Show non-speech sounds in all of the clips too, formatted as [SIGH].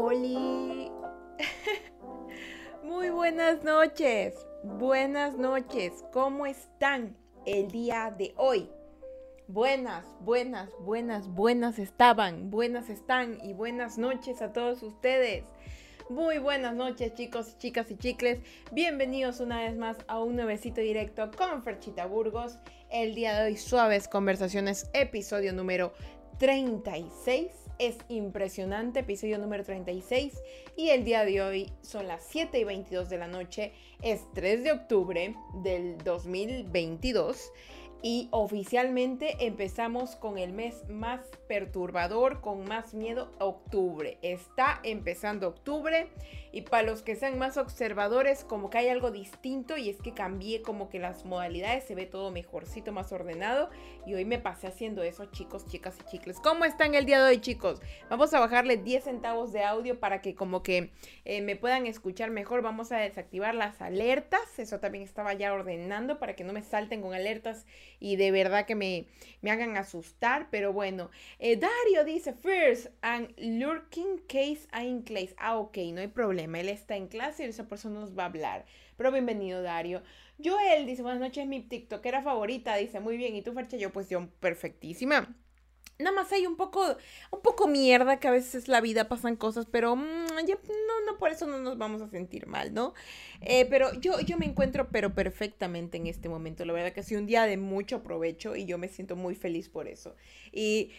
Oli. [LAUGHS] Muy buenas noches. Buenas noches. ¿Cómo están el día de hoy? Buenas, buenas, buenas, buenas estaban, buenas están y buenas noches a todos ustedes. Muy buenas noches chicos, chicas y chicles. Bienvenidos una vez más a un nuevecito directo con Ferchita Burgos. El día de hoy suaves conversaciones, episodio número 36 es impresionante, episodio número 36. Y el día de hoy son las 7 y 22 de la noche, es 3 de octubre del 2022. Y oficialmente empezamos con el mes más perturbador, con más miedo, octubre. Está empezando octubre y para los que sean más observadores, como que hay algo distinto y es que cambié como que las modalidades, se ve todo mejorcito, más ordenado. Y hoy me pasé haciendo eso, chicos, chicas y chicles. ¿Cómo están el día de hoy, chicos? Vamos a bajarle 10 centavos de audio para que como que eh, me puedan escuchar mejor. Vamos a desactivar las alertas. Eso también estaba ya ordenando para que no me salten con alertas y de verdad que me, me hagan asustar. Pero bueno, eh, Dario dice, first, and lurking case in class. Ah, ok, no hay problema. Él está en clase y esa persona nos va a hablar. Pero bienvenido, Dario. Joel dice, buenas noches, mi TikTokera favorita. Dice, muy bien. ¿Y tú, Fercha? Yo, pues yo, perfectísima. Nada más hay un poco, un poco mierda que a veces la vida pasan cosas, pero mm, no, no, por eso no nos vamos a sentir mal, ¿no? Eh, pero yo, yo me encuentro, pero perfectamente en este momento. La verdad que ha sido un día de mucho provecho y yo me siento muy feliz por eso. Y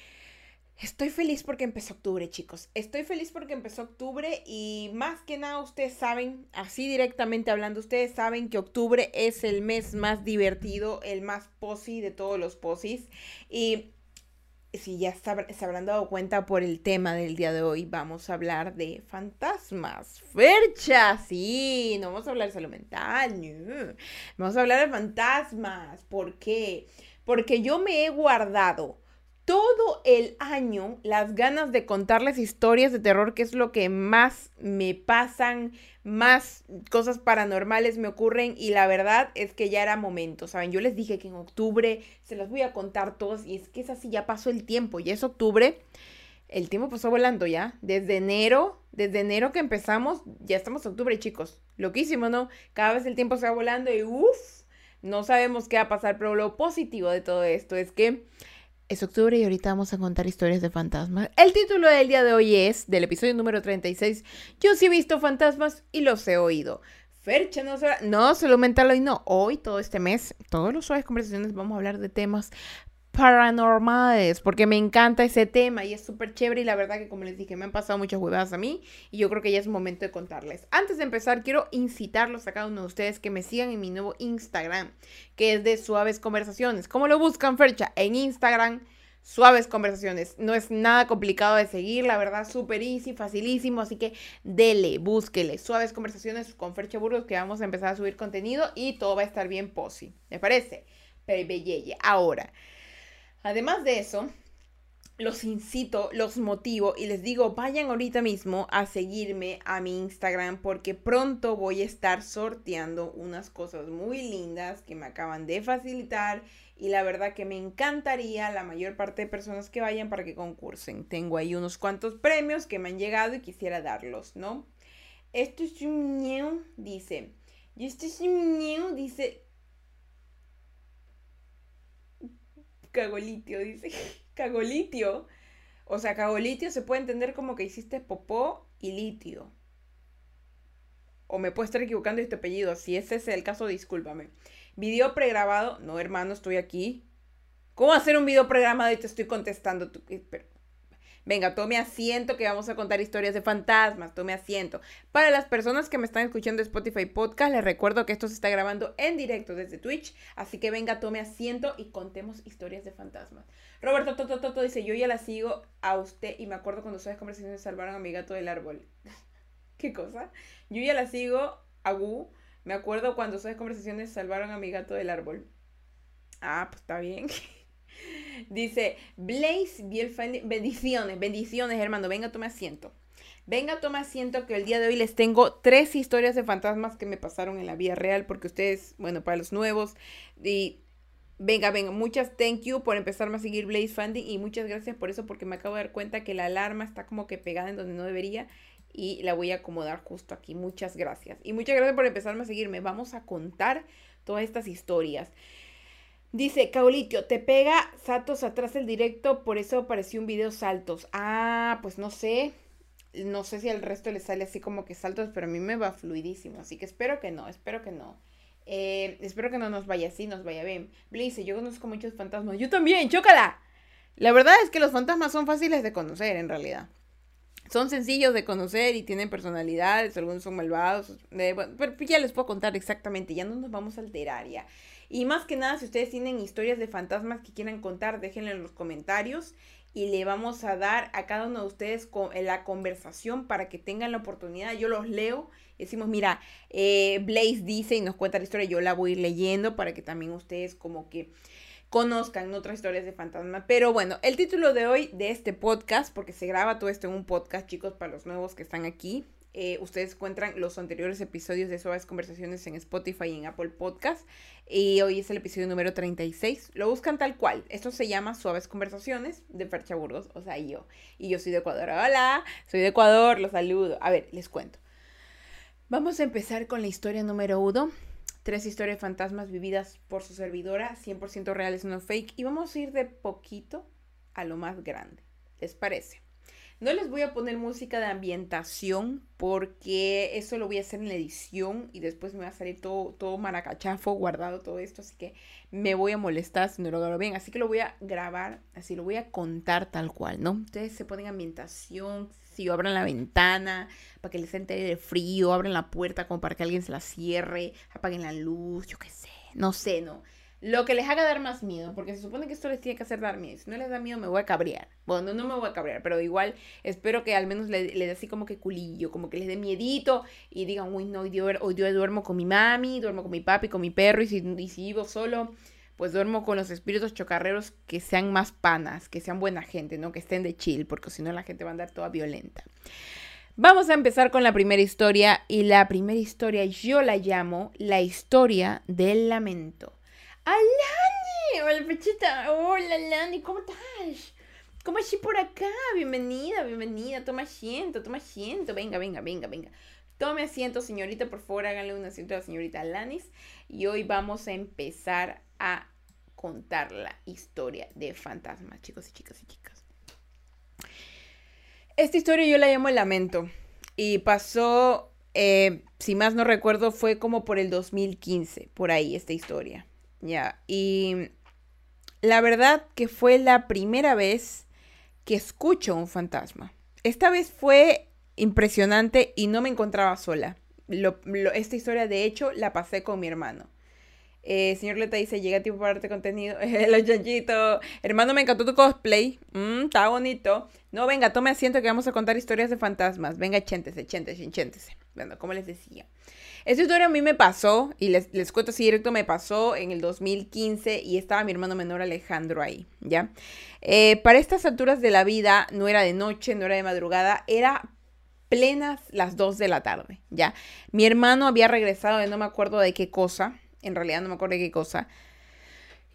Estoy feliz porque empezó octubre, chicos. Estoy feliz porque empezó octubre y más que nada ustedes saben, así directamente hablando, ustedes saben que octubre es el mes más divertido, el más posi de todos los posis. Y si ya se habrán dado cuenta por el tema del día de hoy, vamos a hablar de fantasmas. Fercha, sí, no vamos a hablar de salud mental. Vamos a hablar de fantasmas. ¿Por qué? Porque yo me he guardado todo el año las ganas de contarles historias de terror, que es lo que más me pasan, más cosas paranormales me ocurren y la verdad es que ya era momento, ¿saben? Yo les dije que en octubre se las voy a contar todos y es que es así, ya pasó el tiempo, ya es octubre, el tiempo pasó volando ya, desde enero, desde enero que empezamos, ya estamos en octubre chicos, loquísimo, ¿no? Cada vez el tiempo se va volando y uff, no sabemos qué va a pasar, pero lo positivo de todo esto es que es octubre y ahorita vamos a contar historias de fantasmas. El título del día de hoy es, del episodio número 36, Yo sí he visto fantasmas y los he oído. Fercha, no, se, no, lo mental hoy no. Hoy, todo este mes, todos los suaves conversaciones vamos a hablar de temas paranormales, porque me encanta ese tema y es súper chévere y la verdad que como les dije me han pasado muchas huevadas a mí y yo creo que ya es momento de contarles. Antes de empezar quiero incitarlos a cada uno de ustedes que me sigan en mi nuevo Instagram, que es de Suaves Conversaciones. ¿Cómo lo buscan, Fercha? En Instagram. Suaves conversaciones. No es nada complicado de seguir, la verdad, súper easy, facilísimo. Así que dele, búsquele. Suaves conversaciones con Fercha Burgos que vamos a empezar a subir contenido y todo va a estar bien posi. ¿Me parece? Belleye. Ahora, Además de eso, los incito, los motivo y les digo, vayan ahorita mismo a seguirme a mi Instagram porque pronto voy a estar sorteando unas cosas muy lindas que me acaban de facilitar y la verdad que me encantaría la mayor parte de personas que vayan para que concursen. Tengo ahí unos cuantos premios que me han llegado y quisiera darlos, ¿no? Esto es un niño, dice. Y esto es un niño, dice. Cagolitio, dice. [LAUGHS] Cagolitio. O sea, cagolitio se puede entender como que hiciste popó y litio. O me puedo estar equivocando de este apellido. Si ese es el caso, discúlpame. Video pregrabado. No, hermano, estoy aquí. ¿Cómo hacer un video pregrabado y te estoy contestando? Pero, Venga, tome asiento que vamos a contar historias de fantasmas, tome asiento. Para las personas que me están escuchando Spotify Podcast, les recuerdo que esto se está grabando en directo desde Twitch, así que venga, tome asiento y contemos historias de fantasmas. Roberto Toto dice, yo ya la sigo a usted y me acuerdo cuando ustedes conversaciones salvaron a mi gato del árbol. [LAUGHS] ¿Qué cosa? Yo ya la sigo a Wu. Me acuerdo cuando ustedes conversaciones salvaron a mi gato del árbol. Ah, pues está bien. [LAUGHS] Dice, Blaze bendiciones, bendiciones, hermano. Venga, tome asiento. Venga, tome asiento que el día de hoy les tengo tres historias de fantasmas que me pasaron en la vida real, porque ustedes, bueno, para los nuevos, y venga, venga, muchas thank you por empezarme a seguir Blaze Funding y muchas gracias por eso, porque me acabo de dar cuenta que la alarma está como que pegada en donde no debería y la voy a acomodar justo aquí. Muchas gracias. Y muchas gracias por empezarme a seguirme. Vamos a contar todas estas historias. Dice, Caulitio, te pega saltos atrás el directo, por eso apareció un video saltos. Ah, pues no sé. No sé si al resto le sale así como que saltos, pero a mí me va fluidísimo. Así que espero que no, espero que no. Eh, espero que no nos vaya así, nos vaya bien. Blice, yo conozco muchos fantasmas. Yo también, chócala. La verdad es que los fantasmas son fáciles de conocer en realidad. Son sencillos de conocer y tienen personalidades, algunos son malvados, pero ya les puedo contar exactamente, ya no nos vamos a alterar ya. Y más que nada, si ustedes tienen historias de fantasmas que quieran contar, déjenlo en los comentarios y le vamos a dar a cada uno de ustedes la conversación para que tengan la oportunidad. Yo los leo decimos, mira, eh, Blaze dice y nos cuenta la historia, yo la voy a ir leyendo para que también ustedes como que conozcan otras historias de fantasma. Pero bueno, el título de hoy de este podcast, porque se graba todo esto en un podcast, chicos, para los nuevos que están aquí. Eh, ustedes encuentran los anteriores episodios de Suaves Conversaciones en Spotify y en Apple Podcast. Y hoy es el episodio número 36. Lo buscan tal cual. Esto se llama Suaves Conversaciones de Fercha Burgos, o sea, yo. Y yo soy de Ecuador. Hola, soy de Ecuador, los saludo. A ver, les cuento. Vamos a empezar con la historia número uno. Tres historias fantasmas vividas por su servidora, 100% reales, no fake. Y vamos a ir de poquito a lo más grande. ¿Les parece? No les voy a poner música de ambientación porque eso lo voy a hacer en la edición y después me va a salir todo, todo maracachafo guardado todo esto, así que me voy a molestar si no lo grabo bien. Así que lo voy a grabar, así lo voy a contar tal cual, ¿no? Ustedes se ponen ambientación, si abran la ventana para que les entere de frío, abren la puerta como para que alguien se la cierre, apaguen la luz, yo qué sé, no sé, no lo que les haga dar más miedo, porque se supone que esto les tiene que hacer dar miedo. Si no les da miedo, me voy a cabrear. Bueno, no, me voy a cabrear, pero igual espero que al menos le, dé así como que culillo, como que les dé miedito y digan, uy, no, hoy yo, hoy duermo con mi mami, duermo con mi papi, con mi perro, y si, y si vivo solo, pues duermo con los espíritus chocarreros que sean más panas, que sean buena gente, ¿no? Que estén de chill, porque si no la gente va a andar toda violenta. Vamos a empezar con la primera historia y la primera historia yo la llamo la historia del lamento. ¡Alani! Hola, Pechita. Hola, Lani. ¿Cómo estás? ¿Cómo estás por acá? Bienvenida, bienvenida. Toma asiento, toma asiento. Venga, venga, venga, venga. Tome asiento, señorita. Por favor, háganle un asiento a la señorita Lanis. Y hoy vamos a empezar a contar la historia de fantasmas, chicos y chicas y chicas. Esta historia yo la llamo El Lamento. Y pasó, eh, si más no recuerdo, fue como por el 2015, por ahí, esta historia. Ya, y la verdad que fue la primera vez que escucho un fantasma. Esta vez fue impresionante y no me encontraba sola. esta historia, de hecho, la pasé con mi hermano. Eh, señor Leta dice, llega tiempo para darte contenido. [LAUGHS] El chanchito. Hermano, me encantó tu cosplay. Mm, está bonito. No, venga, tome asiento que vamos a contar historias de fantasmas. Venga, chéntese, chéntese, chéntese. Bueno, como les decía. Esta historia a mí me pasó, y les, les cuento así directo, me pasó en el 2015 y estaba mi hermano menor Alejandro ahí, ¿ya? Eh, para estas alturas de la vida, no era de noche, no era de madrugada, era plenas las 2 de la tarde, ¿ya? Mi hermano había regresado de no me acuerdo de qué cosa, en realidad no me acuerdo de qué cosa.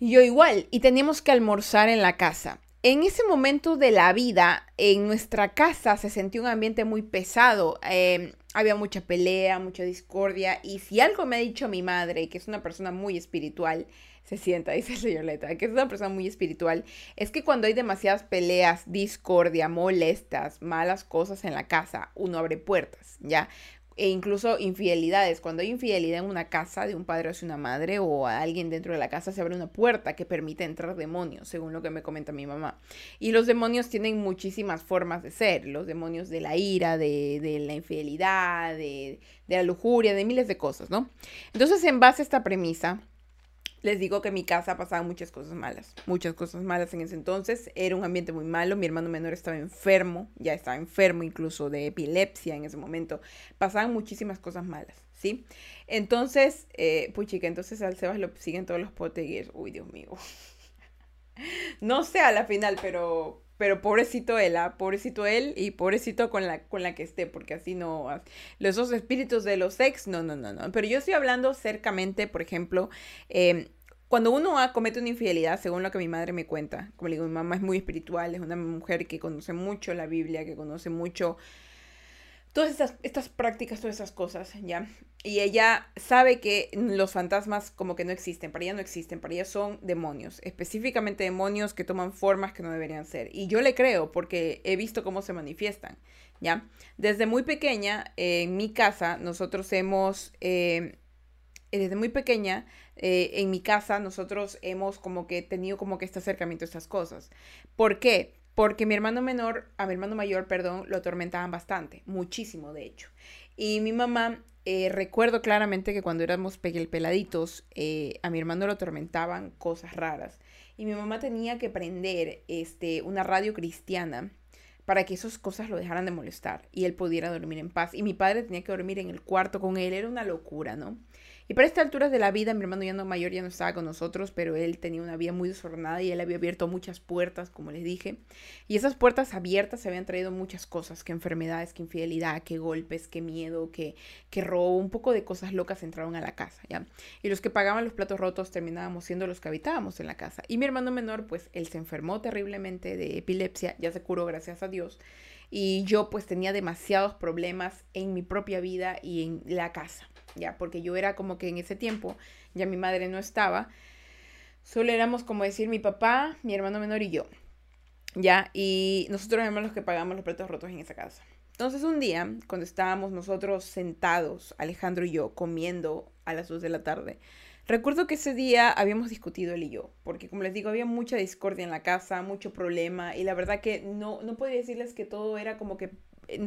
Yo igual, y teníamos que almorzar en la casa. En ese momento de la vida, en nuestra casa se sentía un ambiente muy pesado. Eh, había mucha pelea, mucha discordia. Y si algo me ha dicho mi madre, que es una persona muy espiritual, se sienta, [LAUGHS] dice el señor Leta, que es una persona muy espiritual, es que cuando hay demasiadas peleas, discordia, molestas, malas cosas en la casa, uno abre puertas, ¿ya? E incluso infidelidades. Cuando hay infidelidad en una casa de un padre hacia una madre o a alguien dentro de la casa, se abre una puerta que permite entrar demonios, según lo que me comenta mi mamá. Y los demonios tienen muchísimas formas de ser. Los demonios de la ira, de, de la infidelidad, de, de la lujuria, de miles de cosas, ¿no? Entonces, en base a esta premisa, les digo que en mi casa pasaban muchas cosas malas, muchas cosas malas en ese entonces. Era un ambiente muy malo, mi hermano menor estaba enfermo, ya estaba enfermo incluso de epilepsia en ese momento. Pasaban muchísimas cosas malas, ¿sí? Entonces, eh, puchica, entonces al Sebas lo siguen todos los potegues. Uy, Dios mío. [LAUGHS] no sé a la final, pero pero pobrecito él, ¿ah? pobrecito él y pobrecito con la, con la que esté, porque así no, los dos espíritus de los ex, no, no, no, no. Pero yo estoy hablando cercamente, por ejemplo, eh, cuando uno comete una infidelidad, según lo que mi madre me cuenta, como le digo, mi mamá es muy espiritual, es una mujer que conoce mucho la Biblia, que conoce mucho todas estas, estas prácticas, todas esas cosas, ¿ya? Y ella sabe que los fantasmas como que no existen, para ella no existen, para ella son demonios, específicamente demonios que toman formas que no deberían ser. Y yo le creo porque he visto cómo se manifiestan, ¿ya? Desde muy pequeña, en mi casa, nosotros hemos, eh, desde muy pequeña, eh, en mi casa, nosotros hemos como que tenido como que este acercamiento a estas cosas. ¿Por qué? Porque mi hermano menor, a mi hermano mayor, perdón, lo atormentaban bastante, muchísimo de hecho. Y mi mamá, eh, recuerdo claramente que cuando éramos peladitos, eh, a mi hermano lo atormentaban cosas raras. Y mi mamá tenía que prender este, una radio cristiana para que esas cosas lo dejaran de molestar y él pudiera dormir en paz. Y mi padre tenía que dormir en el cuarto con él, era una locura, ¿no? Y para estas alturas de la vida, mi hermano ya no mayor ya no estaba con nosotros, pero él tenía una vida muy desordenada y él había abierto muchas puertas, como les dije. Y esas puertas abiertas se habían traído muchas cosas, que enfermedades, que infidelidad, que golpes, que miedo, que, que robo, un poco de cosas locas entraron a la casa, ¿ya? Y los que pagaban los platos rotos terminábamos siendo los que habitábamos en la casa. Y mi hermano menor, pues él se enfermó terriblemente de epilepsia, ya se curó gracias a Dios. Y yo pues tenía demasiados problemas en mi propia vida y en la casa ya, porque yo era como que en ese tiempo ya mi madre no estaba, solo éramos como decir mi papá, mi hermano menor y yo, ya, y nosotros éramos los que pagamos los platos rotos en esa casa. Entonces un día, cuando estábamos nosotros sentados, Alejandro y yo, comiendo a las 2 de la tarde, recuerdo que ese día habíamos discutido él y yo, porque como les digo, había mucha discordia en la casa, mucho problema, y la verdad que no, no podía decirles que todo era como que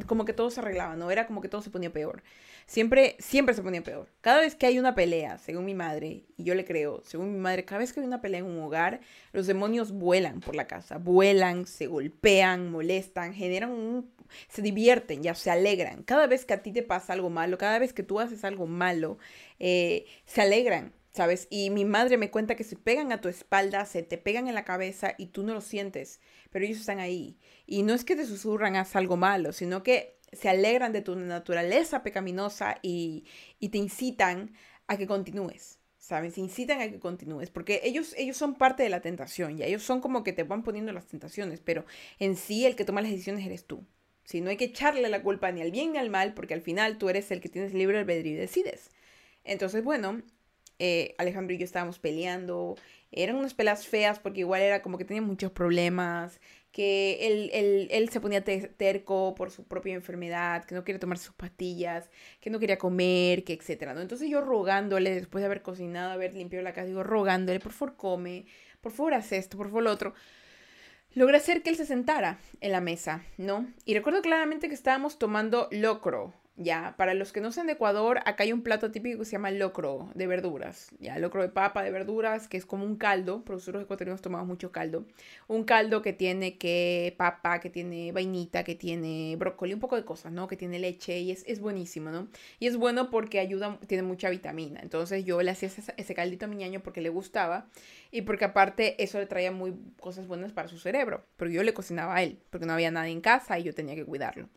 como que todo se arreglaba, no era como que todo se ponía peor. Siempre, siempre se ponía peor. Cada vez que hay una pelea, según mi madre, y yo le creo, según mi madre, cada vez que hay una pelea en un hogar, los demonios vuelan por la casa, vuelan, se golpean, molestan, generan un... se divierten, ya se alegran. Cada vez que a ti te pasa algo malo, cada vez que tú haces algo malo, eh, se alegran. ¿Sabes? Y mi madre me cuenta que se pegan a tu espalda, se te pegan en la cabeza y tú no lo sientes, pero ellos están ahí. Y no es que te susurran haz algo malo, sino que se alegran de tu naturaleza pecaminosa y, te incitan a que continúes. ¿Sabes? Se incitan a que continúes, porque ellos, ellos son parte de la tentación, y ellos son como que te van poniendo las tentaciones, pero en sí el que toma las decisiones eres tú. Si no hay que echarle la culpa ni al bien ni al mal, porque al final tú eres el que tienes libre albedrío y decides. Entonces, bueno, eh, Alejandro y yo estábamos peleando, eran unas peleas feas porque igual era como que tenía muchos problemas, que él, él, se ponía terco por su propia enfermedad, que no quería tomar sus pastillas, que no quería comer, que etcétera, ¿no? Entonces yo rogándole, después de haber cocinado, haber limpiado la casa, digo, rogándole, por favor come, por favor haz esto, por favor lo otro. Logré hacer que él se sentara en la mesa, ¿no? Y recuerdo claramente que estábamos tomando locro, ya, para los que no sean de Ecuador, acá hay un plato típico que se llama locro de verduras. Ya, locro de papa de verduras, que es como un caldo. Pero nosotros ecuatorianos tomamos mucho caldo. Un caldo que tiene que papa, que tiene vainita, que tiene brócoli, un poco de cosas, ¿no? Que tiene leche y es, es buenísimo, ¿no? Y es bueno porque ayuda, tiene mucha vitamina. Entonces yo le hacía ese, ese caldito a mi ñaño porque le gustaba y porque aparte eso le traía muy cosas buenas para su cerebro. Pero yo le cocinaba a él porque no había nadie en casa y yo tenía que cuidarlo.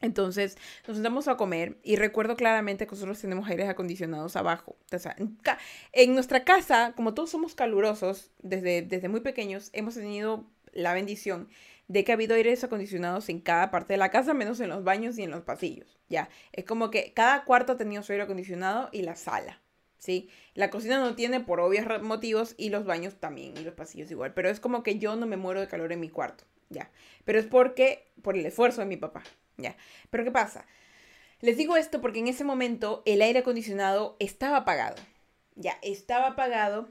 Entonces nos sentamos a comer y recuerdo claramente que nosotros tenemos aires acondicionados abajo. O sea, en, nuestra casa, como todos somos calurosos, desde, desde muy pequeños hemos tenido la bendición de que ha habido aires acondicionados en cada parte de la casa, menos en los baños y en los pasillos. Ya, es como que cada cuarto ha tenido su aire acondicionado y la sala. ¿Sí? La cocina no tiene por obvios motivos y los baños también y los pasillos igual, pero es como que yo no me muero de calor en mi cuarto, ya. Pero es porque por el esfuerzo de mi papá, ya. Pero ¿qué pasa? Les digo esto porque en ese momento el aire acondicionado estaba apagado. Ya, estaba apagado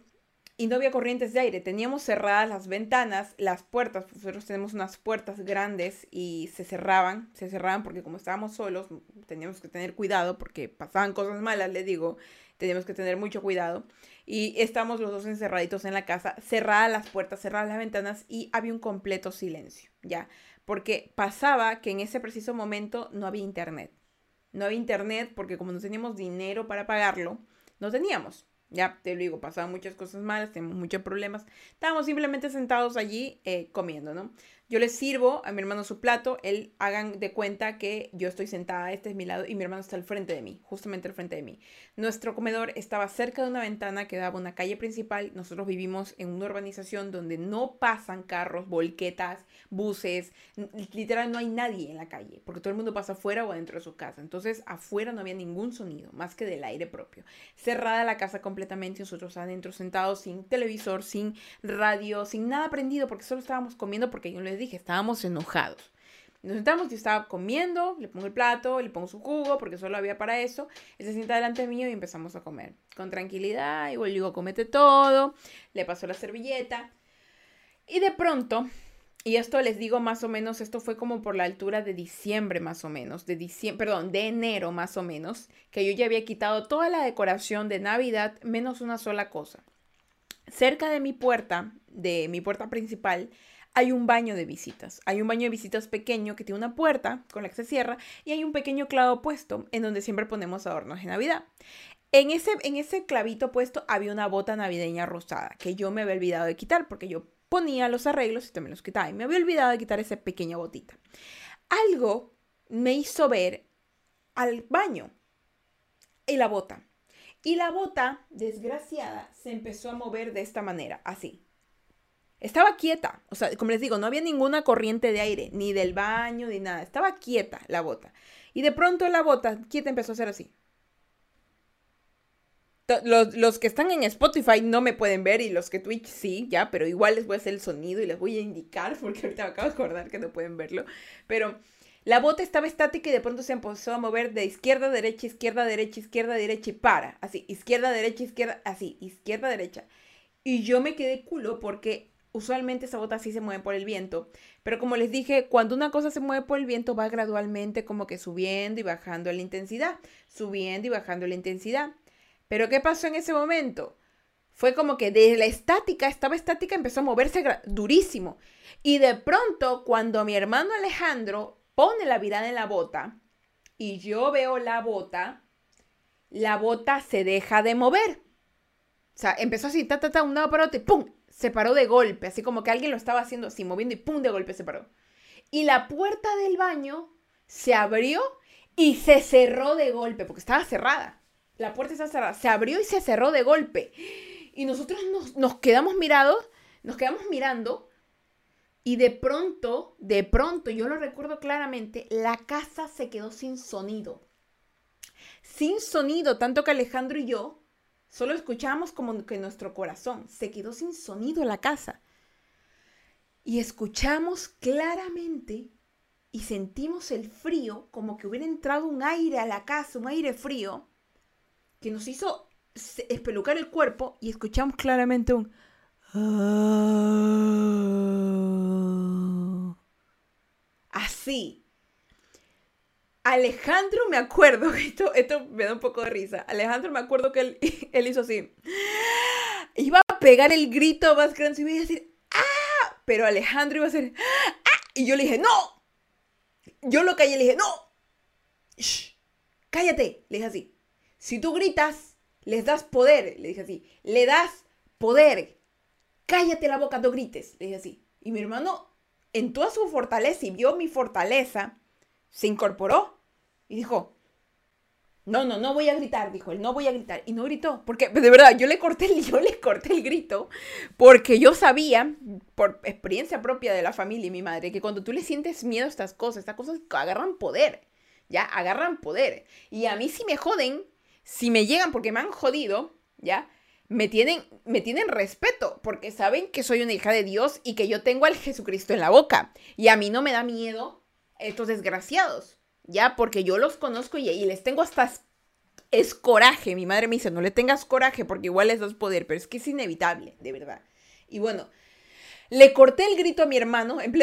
y no había corrientes de aire. Teníamos cerradas las ventanas, las puertas. Nosotros tenemos unas puertas grandes y se cerraban, se cerraban porque como estábamos solos, teníamos que tener cuidado porque pasaban cosas malas, les digo, teníamos que tener mucho cuidado. Y estamos los dos encerraditos en la casa, cerradas las puertas, cerradas las ventanas y había un completo silencio, ¿ya? Porque pasaba que en ese preciso momento no había internet. No había internet porque como no teníamos dinero para pagarlo, no teníamos. Ya te lo digo, pasaban muchas cosas malas, teníamos muchos problemas. Estábamos simplemente sentados allí eh, comiendo, ¿no? Yo le sirvo a mi hermano su plato, él hagan de cuenta que yo estoy sentada, este es mi lado y mi hermano está al frente de mí, justamente al frente de mí. Nuestro comedor estaba cerca de una ventana que daba a una calle principal. Nosotros vivimos en una urbanización donde no pasan carros, volquetas, buses, literal no hay nadie en la calle, porque todo el mundo pasa afuera o adentro de su casa. Entonces afuera no había ningún sonido, más que del aire propio. Cerrada la casa completamente, nosotros adentro sentados sin televisor, sin radio, sin nada prendido, porque solo estábamos comiendo porque yo dije, estábamos enojados. Nos sentamos, yo estaba comiendo, le pongo el plato, le pongo su jugo, porque solo había para eso. Se sienta delante mío y empezamos a comer. Con tranquilidad, igual digo, comete todo. Le pasó la servilleta. Y de pronto, y esto les digo más o menos, esto fue como por la altura de diciembre más o menos, de diciembre, perdón, de enero más o menos, que yo ya había quitado toda la decoración de Navidad menos una sola cosa. Cerca de mi puerta, de mi puerta principal, hay un baño de visitas. Hay un baño de visitas pequeño que tiene una puerta con la que se cierra y hay un pequeño clavo puesto en donde siempre ponemos adornos de Navidad. En ese, en ese clavito puesto había una bota navideña rosada que yo me había olvidado de quitar porque yo ponía los arreglos y también los quitaba y me había olvidado de quitar esa pequeña botita. Algo me hizo ver al baño y la bota. Y la bota, desgraciada, se empezó a mover de esta manera, así. Estaba quieta, o sea, como les digo, no había ninguna corriente de aire, ni del baño, ni nada. Estaba quieta la bota. Y de pronto la bota quieta empezó a hacer así. Los, que están en Spotify no me pueden ver y los que Twitch sí, ya, pero igual les voy a hacer el sonido y les voy a indicar [LAUGHS] porque ahorita me acabo de acordar que no pueden verlo. Pero la bota estaba estática y de pronto se empezó a mover de izquierda, derecha, izquierda, derecha, izquierda, derecha y para. Así, izquierda, derecha, izquierda, así, izquierda, derecha. Y yo me quedé culo porque usualmente esa bota sí se mueve por el viento, pero como les dije, cuando una cosa se mueve por el viento va gradualmente como que subiendo y bajando la intensidad, subiendo y bajando la intensidad. Pero ¿qué pasó en ese momento? Fue como que de la estática, estaba estática, empezó a moverse durísimo. Y de pronto, cuando mi hermano Alejandro pone la mirada en la bota y yo veo la bota, la bota se deja de mover. O sea, empezó así, ta, ta, ta, un lado para otro, ¡pum! Se paró de golpe, así como que alguien lo estaba haciendo así, moviendo y pum, de golpe se paró. Y la puerta del baño se abrió y se cerró de golpe, porque estaba cerrada. La puerta estaba cerrada, se abrió y se cerró de golpe. Y nosotros nos, nos quedamos mirados, nos quedamos mirando. Y de pronto, de pronto, yo lo recuerdo claramente, la casa se quedó sin sonido. Sin sonido, tanto que Alejandro y yo Solo escuchamos como que nuestro corazón se quedó sin sonido en la casa. Y escuchamos claramente y sentimos el frío, como que hubiera entrado un aire a la casa, un aire frío, que nos hizo espelucar el cuerpo y escuchamos claramente un... Así. Alejandro, me acuerdo, [LAUGHS] esto, esto me da un poco de risa. Alejandro, me acuerdo que él, [LAUGHS] él hizo así. Iba a pegar el grito más grande y iba a decir, ¡ah! Pero Alejandro iba a hacer, ¡ah! Y yo le dije, ¡no! Yo lo callé y le dije, ¡no! Cállate, le dije así. Si tú gritas, les das poder, le dije así. Le das poder. Cállate la boca, no grites, le dije así. Y mi hermano, en toda su fortaleza y vio mi fortaleza, se incorporó y dijo, no, no, no voy a gritar, dijo él, no voy a gritar. Y no gritó, porque de verdad, yo le corté el, [LAUGHS] yo le corté el grito, porque yo sabía, por experiencia propia de la familia y mi madre, que cuando tú le sientes miedo a estas cosas, estas cosas agarran poder, ya, agarran poder. Y a mí si me joden, si me llegan porque me han jodido, ya, me tienen, me tienen respeto, porque saben que soy una hija de Dios y que yo tengo al Jesucristo en la boca. Y a mí no me da miedo estos desgraciados. ¿Ya? Porque yo los conozco y, les tengo hasta es coraje. Mi madre me dice, no le tengas coraje porque igual les das poder, pero es que es inevitable, de verdad. Y bueno, le corté el grito a mi hermano, en,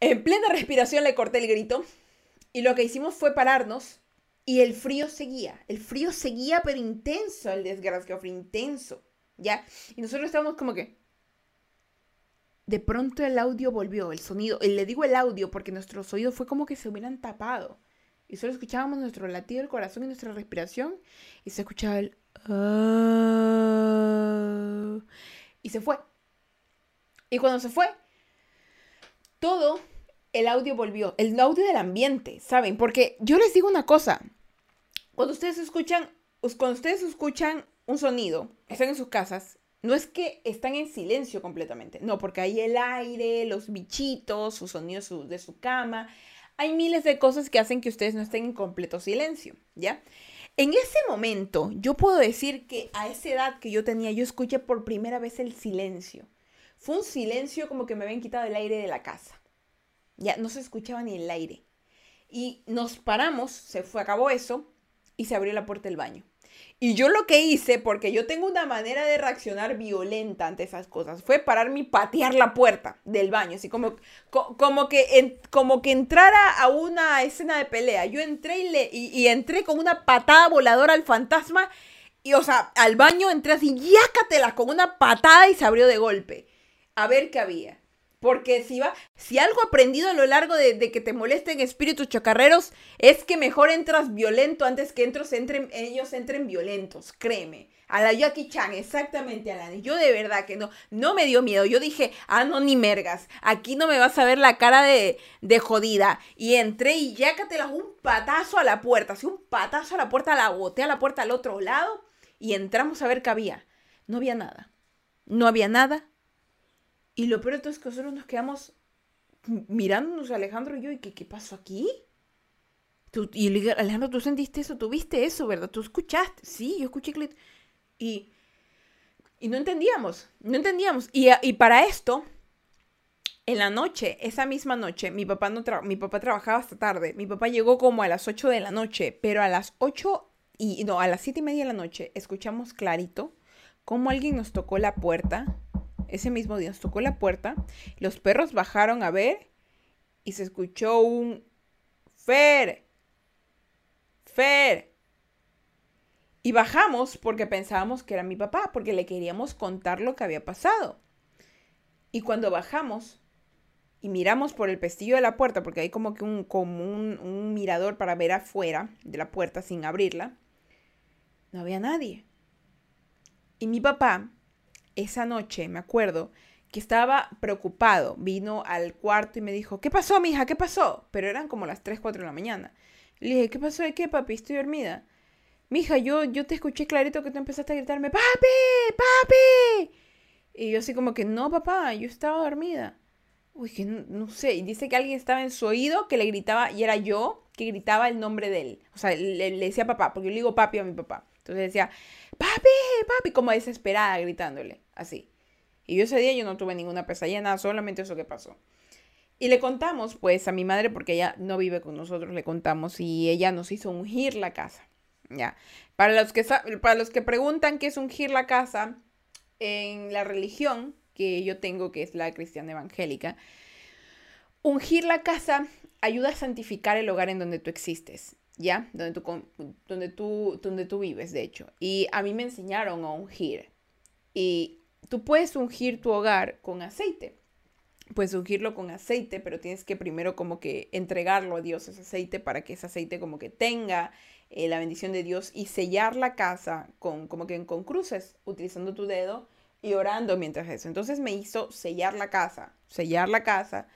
en plena respiración le corté el grito. Y lo que hicimos fue pararnos y el frío seguía. El frío seguía, pero intenso, el desgraciado intenso, ¿ya? Y nosotros estábamos como que... De pronto el audio volvió, el sonido. Y le digo el audio porque nuestros oídos fue como que se hubieran tapado y solo escuchábamos nuestro latido del corazón y nuestra respiración y se escuchaba el... Ah", y se fue. Y cuando se fue, todo, el audio volvió, el audio del ambiente, ¿saben? Porque yo les digo una cosa, cuando ustedes escuchan, cuando ustedes escuchan un sonido, están en sus casas, no es que están en silencio completamente, no, porque hay el aire, los bichitos, sus sonidos de su cama, hay miles de cosas que hacen que ustedes no estén en completo silencio, ¿ya? En ese momento, yo puedo decir que a esa edad que yo tenía, yo escuché por primera vez el silencio. Fue un silencio como que me habían quitado el aire de la casa. Ya no se escuchaba ni el aire. Y nos paramos, se fue, acabó eso, y se abrió la puerta del baño. Y yo lo que hice, porque yo tengo una manera de reaccionar violenta ante esas cosas, fue pararme y patear la puerta del baño, así como, como, que, como que entrara a una escena de pelea. Yo entré y, le, y, entré con una patada voladora al fantasma, y o sea, al baño entré así, yácatela, con una patada y se abrió de golpe. A ver qué había. Porque si va, si algo aprendido a lo largo de, que te molesten espíritus chocarreros, es que mejor entras violento antes que entros, ellos entren violentos, créeme. A la Jackie Chan, exactamente, a la Yo de verdad que no, no me dio miedo. Yo dije, ah, no, ni mergas. Aquí no me vas a ver la cara de, de jodida. Y entré y yácatelas un patazo a la puerta. Así un patazo a la puerta, la boté a la puerta al otro lado. Y entramos a ver qué había. No había nada. No había nada y lo peor de todo es que nosotros nos quedamos mirándonos, Alejandro y yo, ¿y qué, qué pasó aquí? Tú, y Alejandro, tú sentiste eso, tú viste eso, ¿verdad? Tú escuchaste. Sí, yo escuché Y, y no entendíamos, no entendíamos. Y, y para esto, en la noche, esa misma noche, mi papá, no mi papá trabajaba hasta tarde. Mi papá llegó como a las 8 de la noche, pero a las 8 y no, a las 7 y media de la noche escuchamos clarito cómo alguien nos tocó la puerta ese mismo día nos tocó la puerta, los perros bajaron a ver y se escuchó un Fer, Fer. Y bajamos porque pensábamos que era mi papá, porque le queríamos contar lo que había pasado. Y cuando bajamos y miramos por el pestillo de la puerta, porque hay como que un, un mirador para ver afuera de la puerta sin abrirla, no había nadie. Y mi papá esa noche, me acuerdo, que estaba preocupado. Vino al cuarto y me dijo, ¿qué pasó, mija? ¿Qué pasó? Pero eran como las 3, 4 de la mañana. Le dije, ¿qué pasó de qué, papi? Estoy dormida. Mija, yo, yo te escuché clarito que tú empezaste a gritarme, ¡Papi! ¡Papi! Y yo así como que, no, papá, yo estaba dormida. Uy, que no, sé. Y dice que alguien estaba en su oído que le gritaba, y era yo, que gritaba el nombre de él. O sea, le, le decía papá, porque yo le digo papi a mi papá. Entonces decía, papi, papi, como desesperada gritándole, así. Y yo ese día yo no tuve ninguna pesadilla, nada, solamente eso que pasó. Y le contamos, pues, a mi madre, porque ella no vive con nosotros, le contamos y ella nos hizo ungir la casa. Ya. Para los que, para los que preguntan qué es ungir la casa, en la religión que yo tengo, que es la cristiana evangélica, ungir la casa ayuda a santificar el hogar en donde tú existes. ¿Ya? Donde tú, donde, tú, donde tú vives, de hecho. Y a mí me enseñaron a ungir. Y tú puedes ungir tu hogar con aceite. Puedes ungirlo con aceite, pero tienes que primero como que entregarlo a Dios ese aceite para que ese aceite como que tenga eh, la bendición de Dios y sellar la casa con como que con cruces, utilizando tu dedo y orando mientras eso. Entonces me hizo sellar la casa, sellar la casa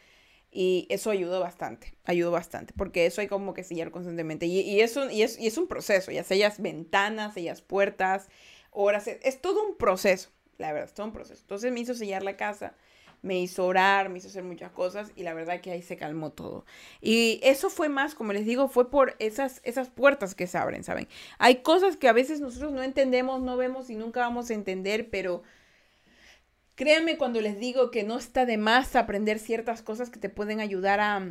y eso ayudó bastante, ayudó bastante, porque eso hay como que sellar constantemente. Y, y, es, un, y, es, y es un proceso, ya sellas ventanas, sellas puertas, horas, es, todo un proceso, la verdad, es todo un proceso. Entonces me hizo sellar la casa, me hizo orar, me hizo hacer muchas cosas y la verdad que ahí se calmó todo. Y eso fue más, como les digo, fue por esas, esas puertas que se abren, ¿saben? Hay cosas que a veces nosotros no entendemos, no vemos y nunca vamos a entender, pero Créanme cuando les digo que no está de más aprender ciertas cosas que te pueden ayudar a,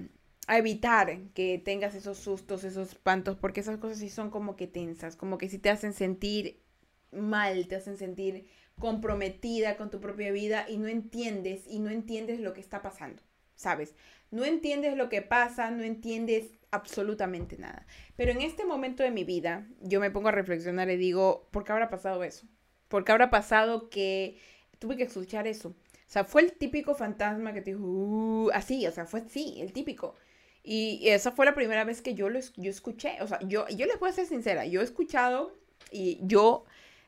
evitar que tengas esos sustos, esos espantos, porque esas cosas sí son como que tensas, como que sí te hacen sentir mal, te hacen sentir comprometida con tu propia vida y no entiendes y no entiendes lo que está pasando, ¿sabes? No entiendes lo que pasa, no entiendes absolutamente nada. Pero en este momento de mi vida, yo me pongo a reflexionar y digo, ¿por qué habrá pasado eso? ¿Por qué habrá pasado que tuve que escuchar eso. O sea, fue el típico fantasma que te dijo, uh", así, o sea, fue sí, el típico. Y esa fue la primera vez que yo lo yo escuché. O sea, yo, yo les voy a ser sincera, yo he escuchado y yo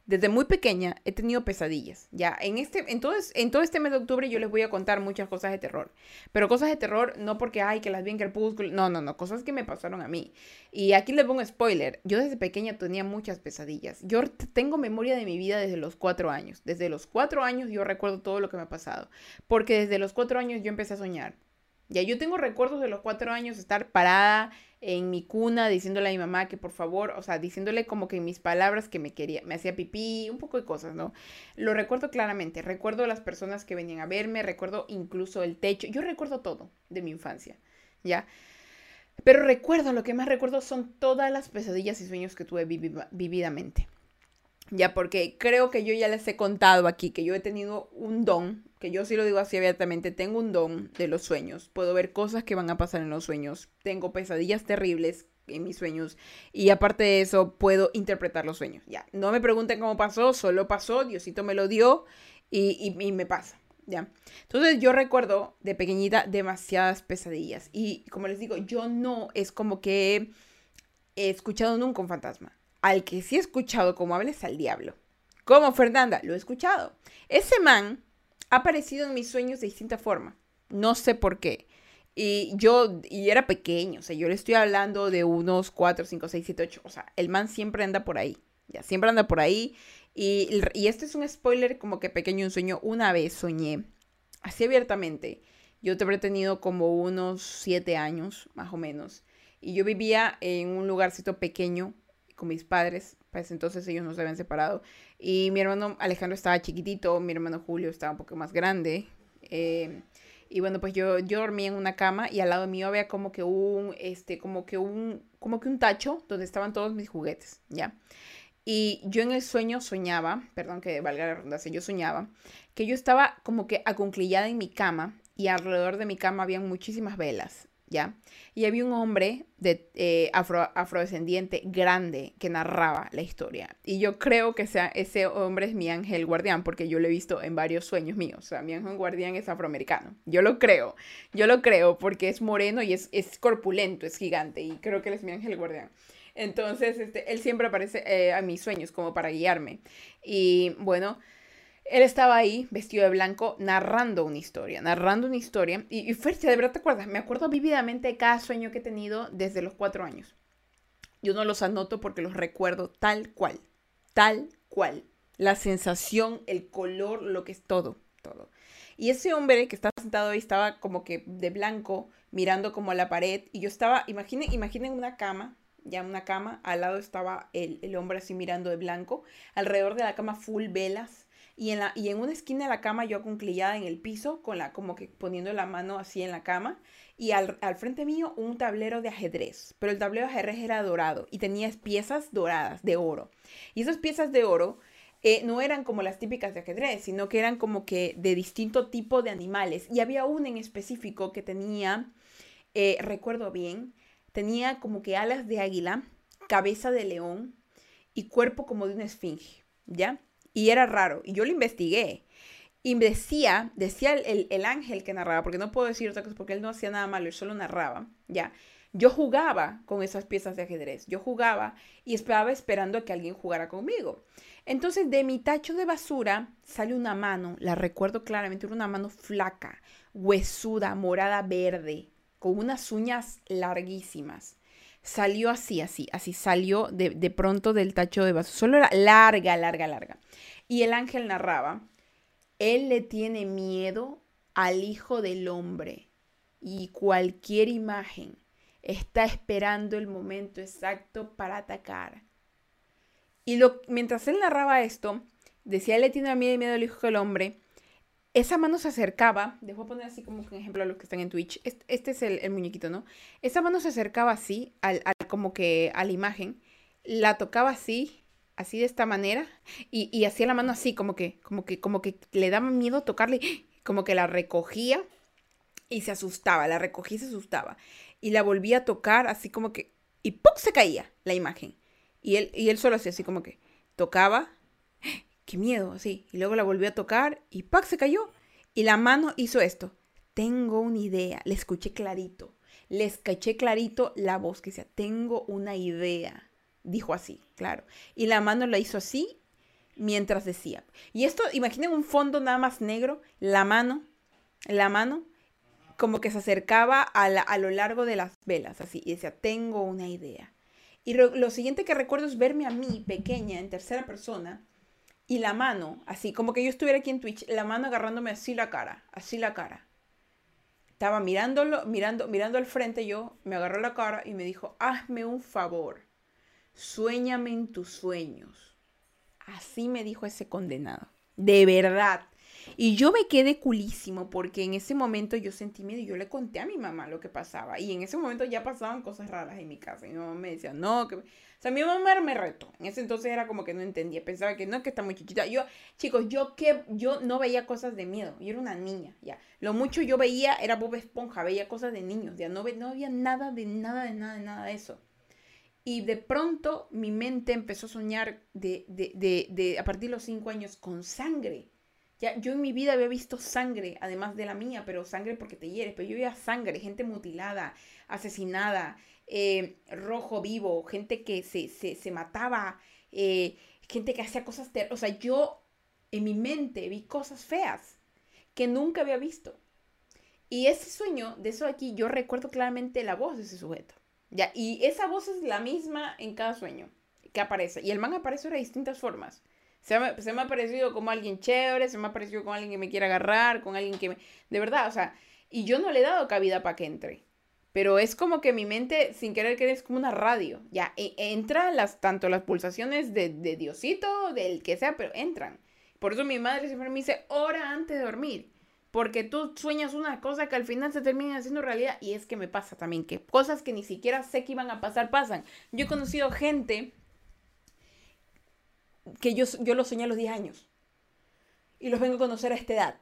desde muy pequeña he tenido pesadillas. Ya, en este, entonces, en todo este mes de octubre yo les voy a contar muchas cosas de terror. Pero cosas de terror no porque, ay, que las vi en Crepúsculo. No, no, no, cosas que me pasaron a mí. Y aquí les pongo spoiler. Yo desde pequeña tenía muchas pesadillas. Yo tengo memoria de mi vida desde los cuatro años. Desde los cuatro años yo recuerdo todo lo que me ha pasado. Porque desde los cuatro años yo empecé a soñar. Ya yo tengo recuerdos de los cuatro años estar parada en mi cuna diciéndole a mi mamá que por favor, o sea, diciéndole como que en mis palabras que me quería, me hacía pipí, un poco de cosas, ¿no? Lo recuerdo claramente, recuerdo las personas que venían a verme, recuerdo incluso el techo, yo recuerdo todo de mi infancia, ¿ya? Pero recuerdo, lo que más recuerdo son todas las pesadillas y sueños que tuve vividamente. Ya, porque creo que yo ya les he contado aquí que yo he tenido un don, que yo sí lo digo así abiertamente, tengo un don de los sueños. Puedo ver cosas que van a pasar en los sueños. Tengo pesadillas terribles en mis sueños. Y aparte de eso, puedo interpretar los sueños. Ya, no me pregunten cómo pasó, solo pasó, Diosito me lo dio y, y, me pasa. ¿Ya? Entonces yo recuerdo de pequeñita demasiadas pesadillas. Y como les digo, yo no es como que he escuchado nunca un fantasma al que sí he escuchado como hables al diablo. Como Fernanda, lo he escuchado. Ese man ha aparecido en mis sueños de distinta forma. No sé por qué. Y yo, y era pequeño, o sea, yo le estoy hablando de unos 4, 5, 6, 7, 8. O sea, el man siempre anda por ahí. Ya, siempre anda por ahí. Y, y este es un spoiler como que pequeño un sueño. Una vez soñé, así abiertamente. Yo te habré tenido como unos 7 años, más o menos. Y yo vivía en un lugarcito pequeño con mis padres, pues entonces ellos no se habían separado. Y mi hermano Alejandro estaba chiquitito, mi hermano Julio estaba un poco más grande. Eh, y bueno, pues yo, yo dormía en una cama y al lado mío había como que un, este, como que un, como que un tacho donde estaban todos mis juguetes, ¿ya? Y yo en el sueño soñaba, perdón que valga la redundancia, yo soñaba que yo estaba como que acunclillada en mi cama y alrededor de mi cama habían muchísimas velas. ¿Ya? Y había un hombre de, eh, afro, afrodescendiente grande que narraba la historia. Y yo creo que ese hombre es mi ángel guardián, porque yo lo he visto en varios sueños míos. O sea, mi ángel guardián es afroamericano. Yo lo creo, yo lo creo, porque es moreno y es, es corpulento, es gigante, y creo que él es mi ángel guardián. Entonces, este, él siempre aparece eh, a mis sueños como para guiarme. Y bueno, él estaba ahí, vestido de blanco, narrando una historia, narrando una historia. Y, y de verdad te acuerdas, me acuerdo vívidamente de cada sueño que he tenido desde los cuatro años. Yo no los anoto porque los recuerdo tal cual, tal cual. La sensación, el color, lo que es todo, todo. Y ese hombre que estaba sentado ahí estaba como que de blanco, mirando como a la pared. Y yo estaba, imaginen, imaginen una cama, ya una cama, al lado estaba el, el hombre así mirando de blanco, alrededor de la cama full velas y en, la, y en una esquina de la cama yo acunclillada en el piso, con la, como que poniendo la mano así en la cama, y al, frente mío un tablero de ajedrez, pero el tablero de ajedrez era dorado y tenía piezas doradas de oro. Y esas piezas de oro eh, no eran como las típicas de ajedrez, sino que eran como que de distinto tipo de animales. Y había una en específico que tenía, eh, recuerdo bien, tenía como que alas de águila, cabeza de león y cuerpo como de una esfinge, ¿ya? Y era raro. Y yo lo investigué. Y decía, decía el, el, ángel que narraba, porque no puedo decir otra cosa, porque él no hacía nada malo, él solo narraba, ¿ya? Yo jugaba con esas piezas de ajedrez. Yo jugaba y esperaba esperando a que alguien jugara conmigo. Entonces, de mi tacho de basura sale una mano, la recuerdo claramente, era una mano flaca, huesuda, morada verde, con unas uñas larguísimas salió así, así, así salió de, de pronto del tacho de vaso. Solo era larga, larga, larga. Y el ángel narraba, él le tiene miedo al Hijo del Hombre y cualquier imagen está esperando el momento exacto para atacar. Y mientras él narraba esto, decía, él le tiene miedo al Hijo del Hombre esa mano se acercaba, dejo poner así como un ejemplo a los que están en Twitch, este, es el, muñequito, ¿no? Esa mano se acercaba así, al, como que a la imagen, la tocaba así, así de esta manera, y, y hacía la mano así, como que, como que, como que le daba miedo tocarle, [GASPS] como que la recogía y se asustaba, la recogía y se asustaba, y la volvía a tocar así como que, y ¡pum! se caía la imagen. Y él, y él solo hacía así como que tocaba, qué miedo, así. Y luego la volvió a tocar y ¡pac! se cayó. Y la mano hizo esto. Tengo una idea. Le escuché clarito. Le escuché clarito la voz que decía, tengo una idea. Dijo así, claro. Y la mano la hizo así. mientras decía. Y esto, imaginen un fondo nada más negro, la mano, la mano, como que se acercaba a, lo largo de las velas, así, y decía, tengo una idea. Y lo siguiente que recuerdo es verme a mí, pequeña, en tercera persona, y la mano, así, como que yo estuviera aquí en Twitch, la mano agarrándome así la cara, así la cara. Estaba mirándolo, mirando, mirando al frente yo, me agarró la cara y me dijo, hazme un favor, sueñame en tus sueños. Así me dijo ese condenado. De verdad. Y yo me quedé culísimo porque en ese momento yo sentí miedo y yo le conté a mi mamá lo que pasaba. Y en ese momento ya pasaban cosas raras en mi casa. Y mi mamá me decía, no, que... O sea, mi mamá me retó. En ese entonces era como que no entendía. Pensaba que no, que está muy chiquita. Yo, chicos, yo que yo no veía cosas de miedo. Yo era una niña, ya. Lo mucho yo veía era Bob Esponja, veía cosas de niños. Ya no, no había nada de nada, de nada, de nada de eso. Y de pronto mi mente empezó a soñar de, de, de, de a partir de los cinco años con sangre. Ya, yo en mi vida había visto sangre, además de la mía, pero sangre porque te hieres, pero yo veía sangre, gente mutilada, asesinada, eh, rojo vivo, gente que se, se, mataba, eh, gente que hacía cosas O sea, yo en mi mente vi cosas feas que nunca había visto. Y ese sueño, de eso aquí, yo recuerdo claramente la voz de ese sujeto. Ya, y esa voz es la misma en cada sueño que aparece. Y el man aparece de distintas formas. Se me, ha parecido como alguien chévere, se me ha parecido como alguien que me quiere agarrar, con alguien que me... De verdad, o sea, y yo no le he dado cabida para que entre. Pero es como que mi mente, sin querer que es como una radio. Ya, e, entra las, tanto las pulsaciones de, de Diosito, del que sea, pero entran. Por eso mi madre siempre me dice, hora antes de dormir. Porque tú sueñas una cosa que al final se termina haciendo realidad. Y es que me pasa también, que cosas que ni siquiera sé que iban a pasar, pasan. Yo he conocido gente que yo, yo los soñé a los 10 años. Y los vengo a conocer a esta edad.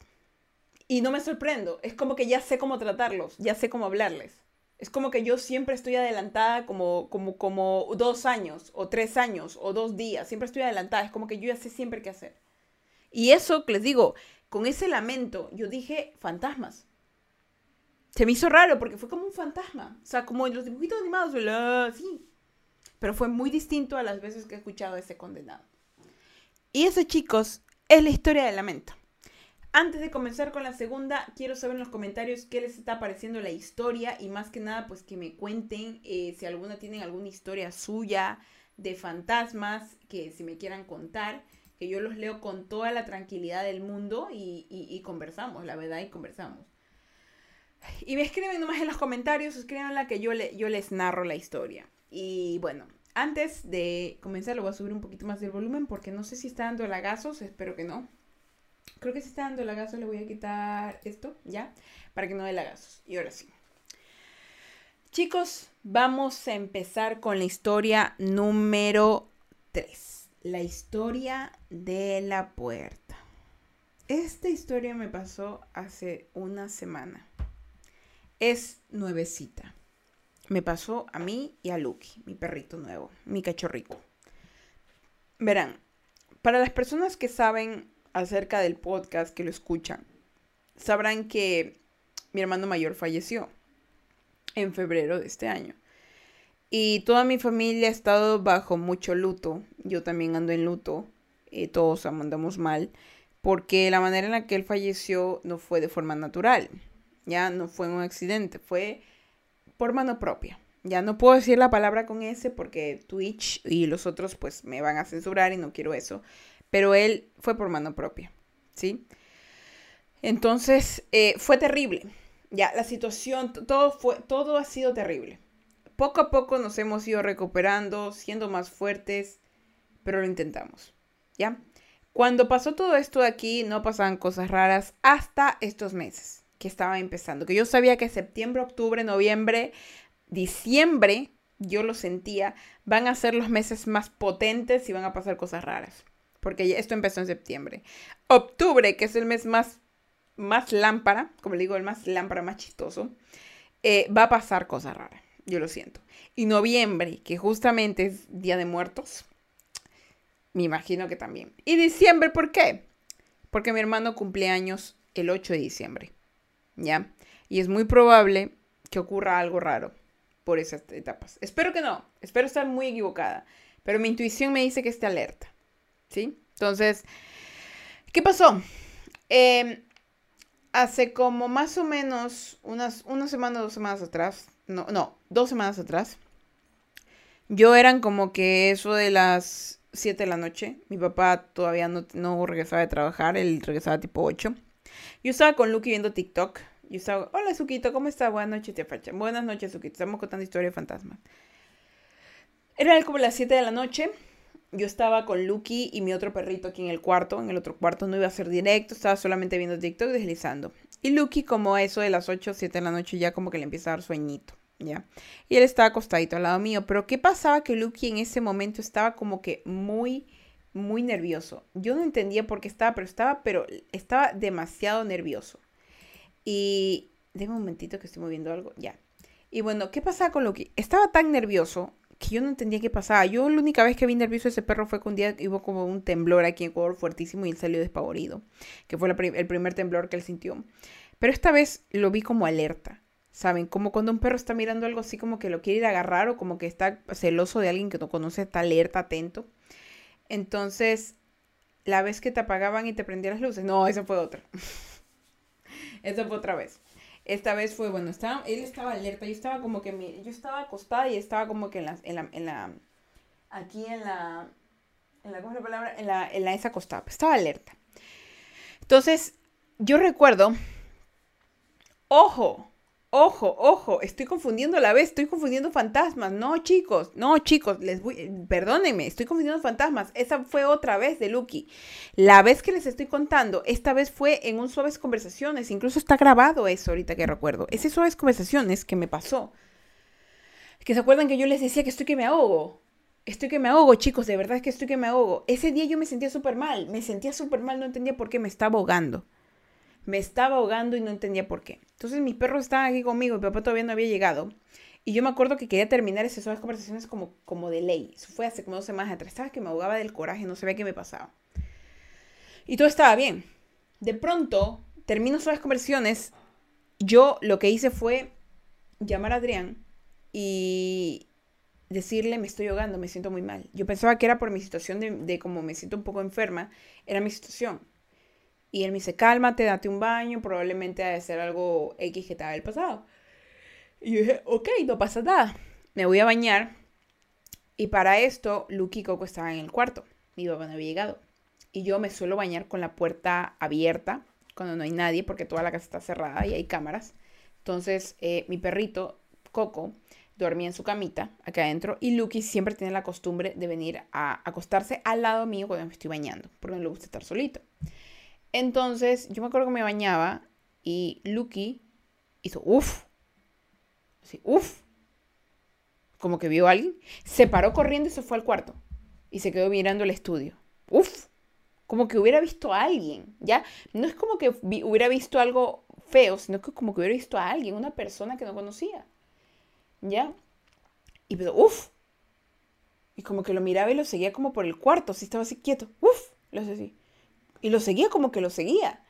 Y no me sorprendo. Es como que ya sé cómo tratarlos, ya sé cómo hablarles. Es como que yo siempre estoy adelantada como, como, como dos años, o tres años, o dos días. Siempre estoy adelantada. Es como que yo ya sé siempre qué hacer. Y eso, les digo, con ese lamento, yo dije fantasmas. Se me hizo raro porque fue como un fantasma. O sea, como en los dibujitos animados, sí. Pero fue muy distinto a las veces que he escuchado a ese condenado. Y eso, chicos, es la historia del lamento. Antes de comenzar con la segunda, quiero saber en los comentarios qué les está pareciendo la historia y más que nada, pues que me cuenten eh, si alguna tienen alguna historia suya de fantasmas que si me quieran contar, que yo los leo con toda la tranquilidad del mundo y, conversamos, la verdad, y conversamos. Y me escriben nomás en los comentarios, escríbanla que yo, le, yo les narro la historia. Y bueno, antes de comenzar, lo voy a subir un poquito más del volumen porque no sé si está dando lagazos, espero que no. Creo que si está dando lagazos, le voy a quitar esto, ¿ya? Para que no dé lagazos. Y ahora sí. Chicos, vamos a empezar con la historia número 3. La historia de la puerta. Esta historia me pasó hace una semana. Es nuevecita me pasó a mí y a Lucky, mi perrito nuevo, mi cachorrito. Verán, para las personas que saben acerca del podcast, que lo escuchan, sabrán que mi hermano mayor falleció en febrero de este año. Y toda mi familia ha estado bajo mucho luto. Yo también ando en luto. Eh, todos andamos mal. Porque la manera en la que él falleció no fue de forma natural. Ya no fue un accidente. Fue por mano propia. Ya no puedo decir la palabra con ese porque Twitch y los otros pues me van a censurar y no quiero eso. Pero él fue por mano propia, ¿sí? Entonces eh, fue terrible. Ya, la situación, todo, fue, todo ha sido terrible. Poco a poco nos hemos ido recuperando, siendo más fuertes, pero lo intentamos, ¿ya? Cuando pasó todo esto aquí, no pasaban cosas raras hasta estos meses que estaba empezando. Que yo sabía que septiembre, octubre, noviembre, diciembre, yo lo sentía, van a ser los meses más potentes y van a pasar cosas raras. Porque esto empezó en septiembre. Octubre, que es el mes más, más lámpara, como le digo, el más lámpara, más chistoso, eh, va a pasar cosas raras. Yo lo siento. Y noviembre, que justamente es Día de Muertos, me imagino que también. Y diciembre, ¿por qué? Porque mi hermano cumple años el 8 de diciembre. ¿ya? Y es muy probable que ocurra algo raro por esas etapas. Espero que no, espero estar muy equivocada, pero mi intuición me dice que esté alerta, ¿sí? Entonces, ¿qué pasó? Em, hace como más o menos unas una semana, dos semanas atrás, no, no, dos semanas atrás, yo eran como que eso de las 7 de la noche. Mi papá todavía no, no regresaba de trabajar, él regresaba tipo 8. Yo estaba con Lucky viendo TikTok. Yo estaba, hola Suquito, ¿cómo estás? Buenas noches, te facha. Buenas noches, Suquito. Estamos contando historia de fantasmas. Era como las 7 de la noche. Yo estaba con Lucky y mi otro perrito aquí en el cuarto. En el otro cuarto no iba a ser directo, estaba solamente viendo TikTok deslizando. Y Lucky, como eso de las 8 o 7 de la noche, ya como que le empieza a dar sueñito. ¿Ya? Y él estaba acostadito al lado mío. Pero ¿qué pasaba? Que Lucky en ese momento estaba como que muy, muy nervioso. Yo no entendía por qué estaba, pero estaba, pero estaba demasiado nervioso. Y... Deme un momentito que estoy moviendo algo. Ya. Y bueno, ¿qué pasaba con Lucky? Estaba tan nervioso que yo no entendía qué pasaba. Yo la única vez que vi nervioso a ese perro fue que un día hubo como un temblor aquí en Ecuador fuertísimo y él salió despavorido, que fue el primer temblor que él sintió. Pero esta vez lo vi como alerta, ¿saben? Como cuando un perro está mirando algo así como que lo quiere ir a agarrar o como que está celoso de alguien que no conoce, está alerta, atento. Entonces, la vez que te apagaban y te prendían las luces, no, esa fue otra. [LAUGHS] esa fue otra vez. Esta vez fue, bueno, estaba, él estaba alerta, yo estaba como que, yo estaba acostada y estaba como que en la, en la, en la aquí en la, en la, ¿cómo es la palabra? En la, en la esa acostada, estaba alerta. Entonces, yo recuerdo, ojo, Ojo, ojo, estoy confundiendo a la vez, estoy confundiendo fantasmas. No, chicos, no, chicos, les voy, perdónenme, estoy confundiendo fantasmas. Esa fue otra vez de Lucky. La vez que les estoy contando, esta vez fue en un Suaves Conversaciones, incluso está grabado eso ahorita que recuerdo. Ese Suaves Conversaciones que me pasó. Que se acuerdan que yo les decía que estoy que me ahogo. Estoy que me ahogo, chicos, de verdad es que estoy que me ahogo. Ese día yo me sentía súper mal, me sentía súper mal, no entendía por qué me estaba ahogando. Me estaba ahogando y no entendía por qué. Entonces mis perros estaban aquí conmigo, mi papá todavía no había llegado. Y yo me acuerdo que quería terminar esas conversaciones como, como de ley. Eso fue hace como dos semanas atrás. Estaba que me ahogaba del coraje, no sabía qué me pasaba. Y todo estaba bien. De pronto, termino esas conversaciones. Yo lo que hice fue llamar a Adrián y decirle me estoy ahogando, me siento muy mal. Yo pensaba que era por mi situación de, de como me siento un poco enferma, era mi situación. Y él me dice, cálmate, date un baño, probablemente ha de ser algo X que te el pasado. Y yo dije, ok, no pasa nada. Me voy a bañar. Y para esto, Luke y Coco estaban en el cuarto. Mi papá no había llegado. Y yo me suelo bañar con la puerta abierta cuando no hay nadie, porque toda la casa está cerrada y hay cámaras. Entonces, eh, mi perrito, Coco, dormía en su camita acá adentro y Lucky siempre tiene la costumbre de venir a acostarse al lado mío cuando me estoy bañando, porque no le gusta estar solito. Entonces, yo me acuerdo que me bañaba y Lucky hizo uff. Así, uff. Como que vio a alguien. Se paró corriendo y se fue al cuarto. Y se quedó mirando el estudio. Uff. Como que hubiera visto a alguien, ¿ya? No es como que hubiera visto algo feo, sino que como que hubiera visto a alguien, una persona que no conocía. ¿Ya? Y pero, uff. Y como que lo miraba y lo seguía como por el cuarto, así estaba así quieto. Uff. Lo hacía así. Y lo seguía como que lo seguía.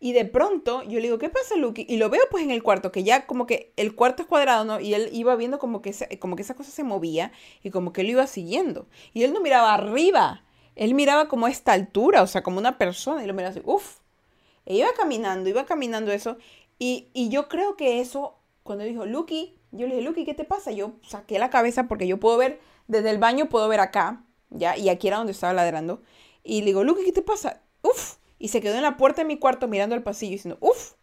Y de pronto yo le digo, ¿qué pasa, Lucky? Y lo veo pues en el cuarto, que ya como que el cuarto es cuadrado, ¿no? Y él iba viendo como que, como que esa cosa se movía y como que lo iba siguiendo. Y él no miraba arriba, él miraba como a esta altura, o sea, como una persona, y lo miraba así, uff. E iba caminando, iba caminando eso. Y, y yo creo que eso, cuando dijo, Lucky, yo le dije, Lucky, ¿qué te pasa? Yo saqué la cabeza porque yo puedo ver, desde el baño puedo ver acá, ¿ya? Y aquí era donde estaba ladrando. Y le digo, Lucky, ¿qué te pasa? ¡Uf! Y se quedó en la puerta de mi cuarto mirando al pasillo diciendo, ¡uf!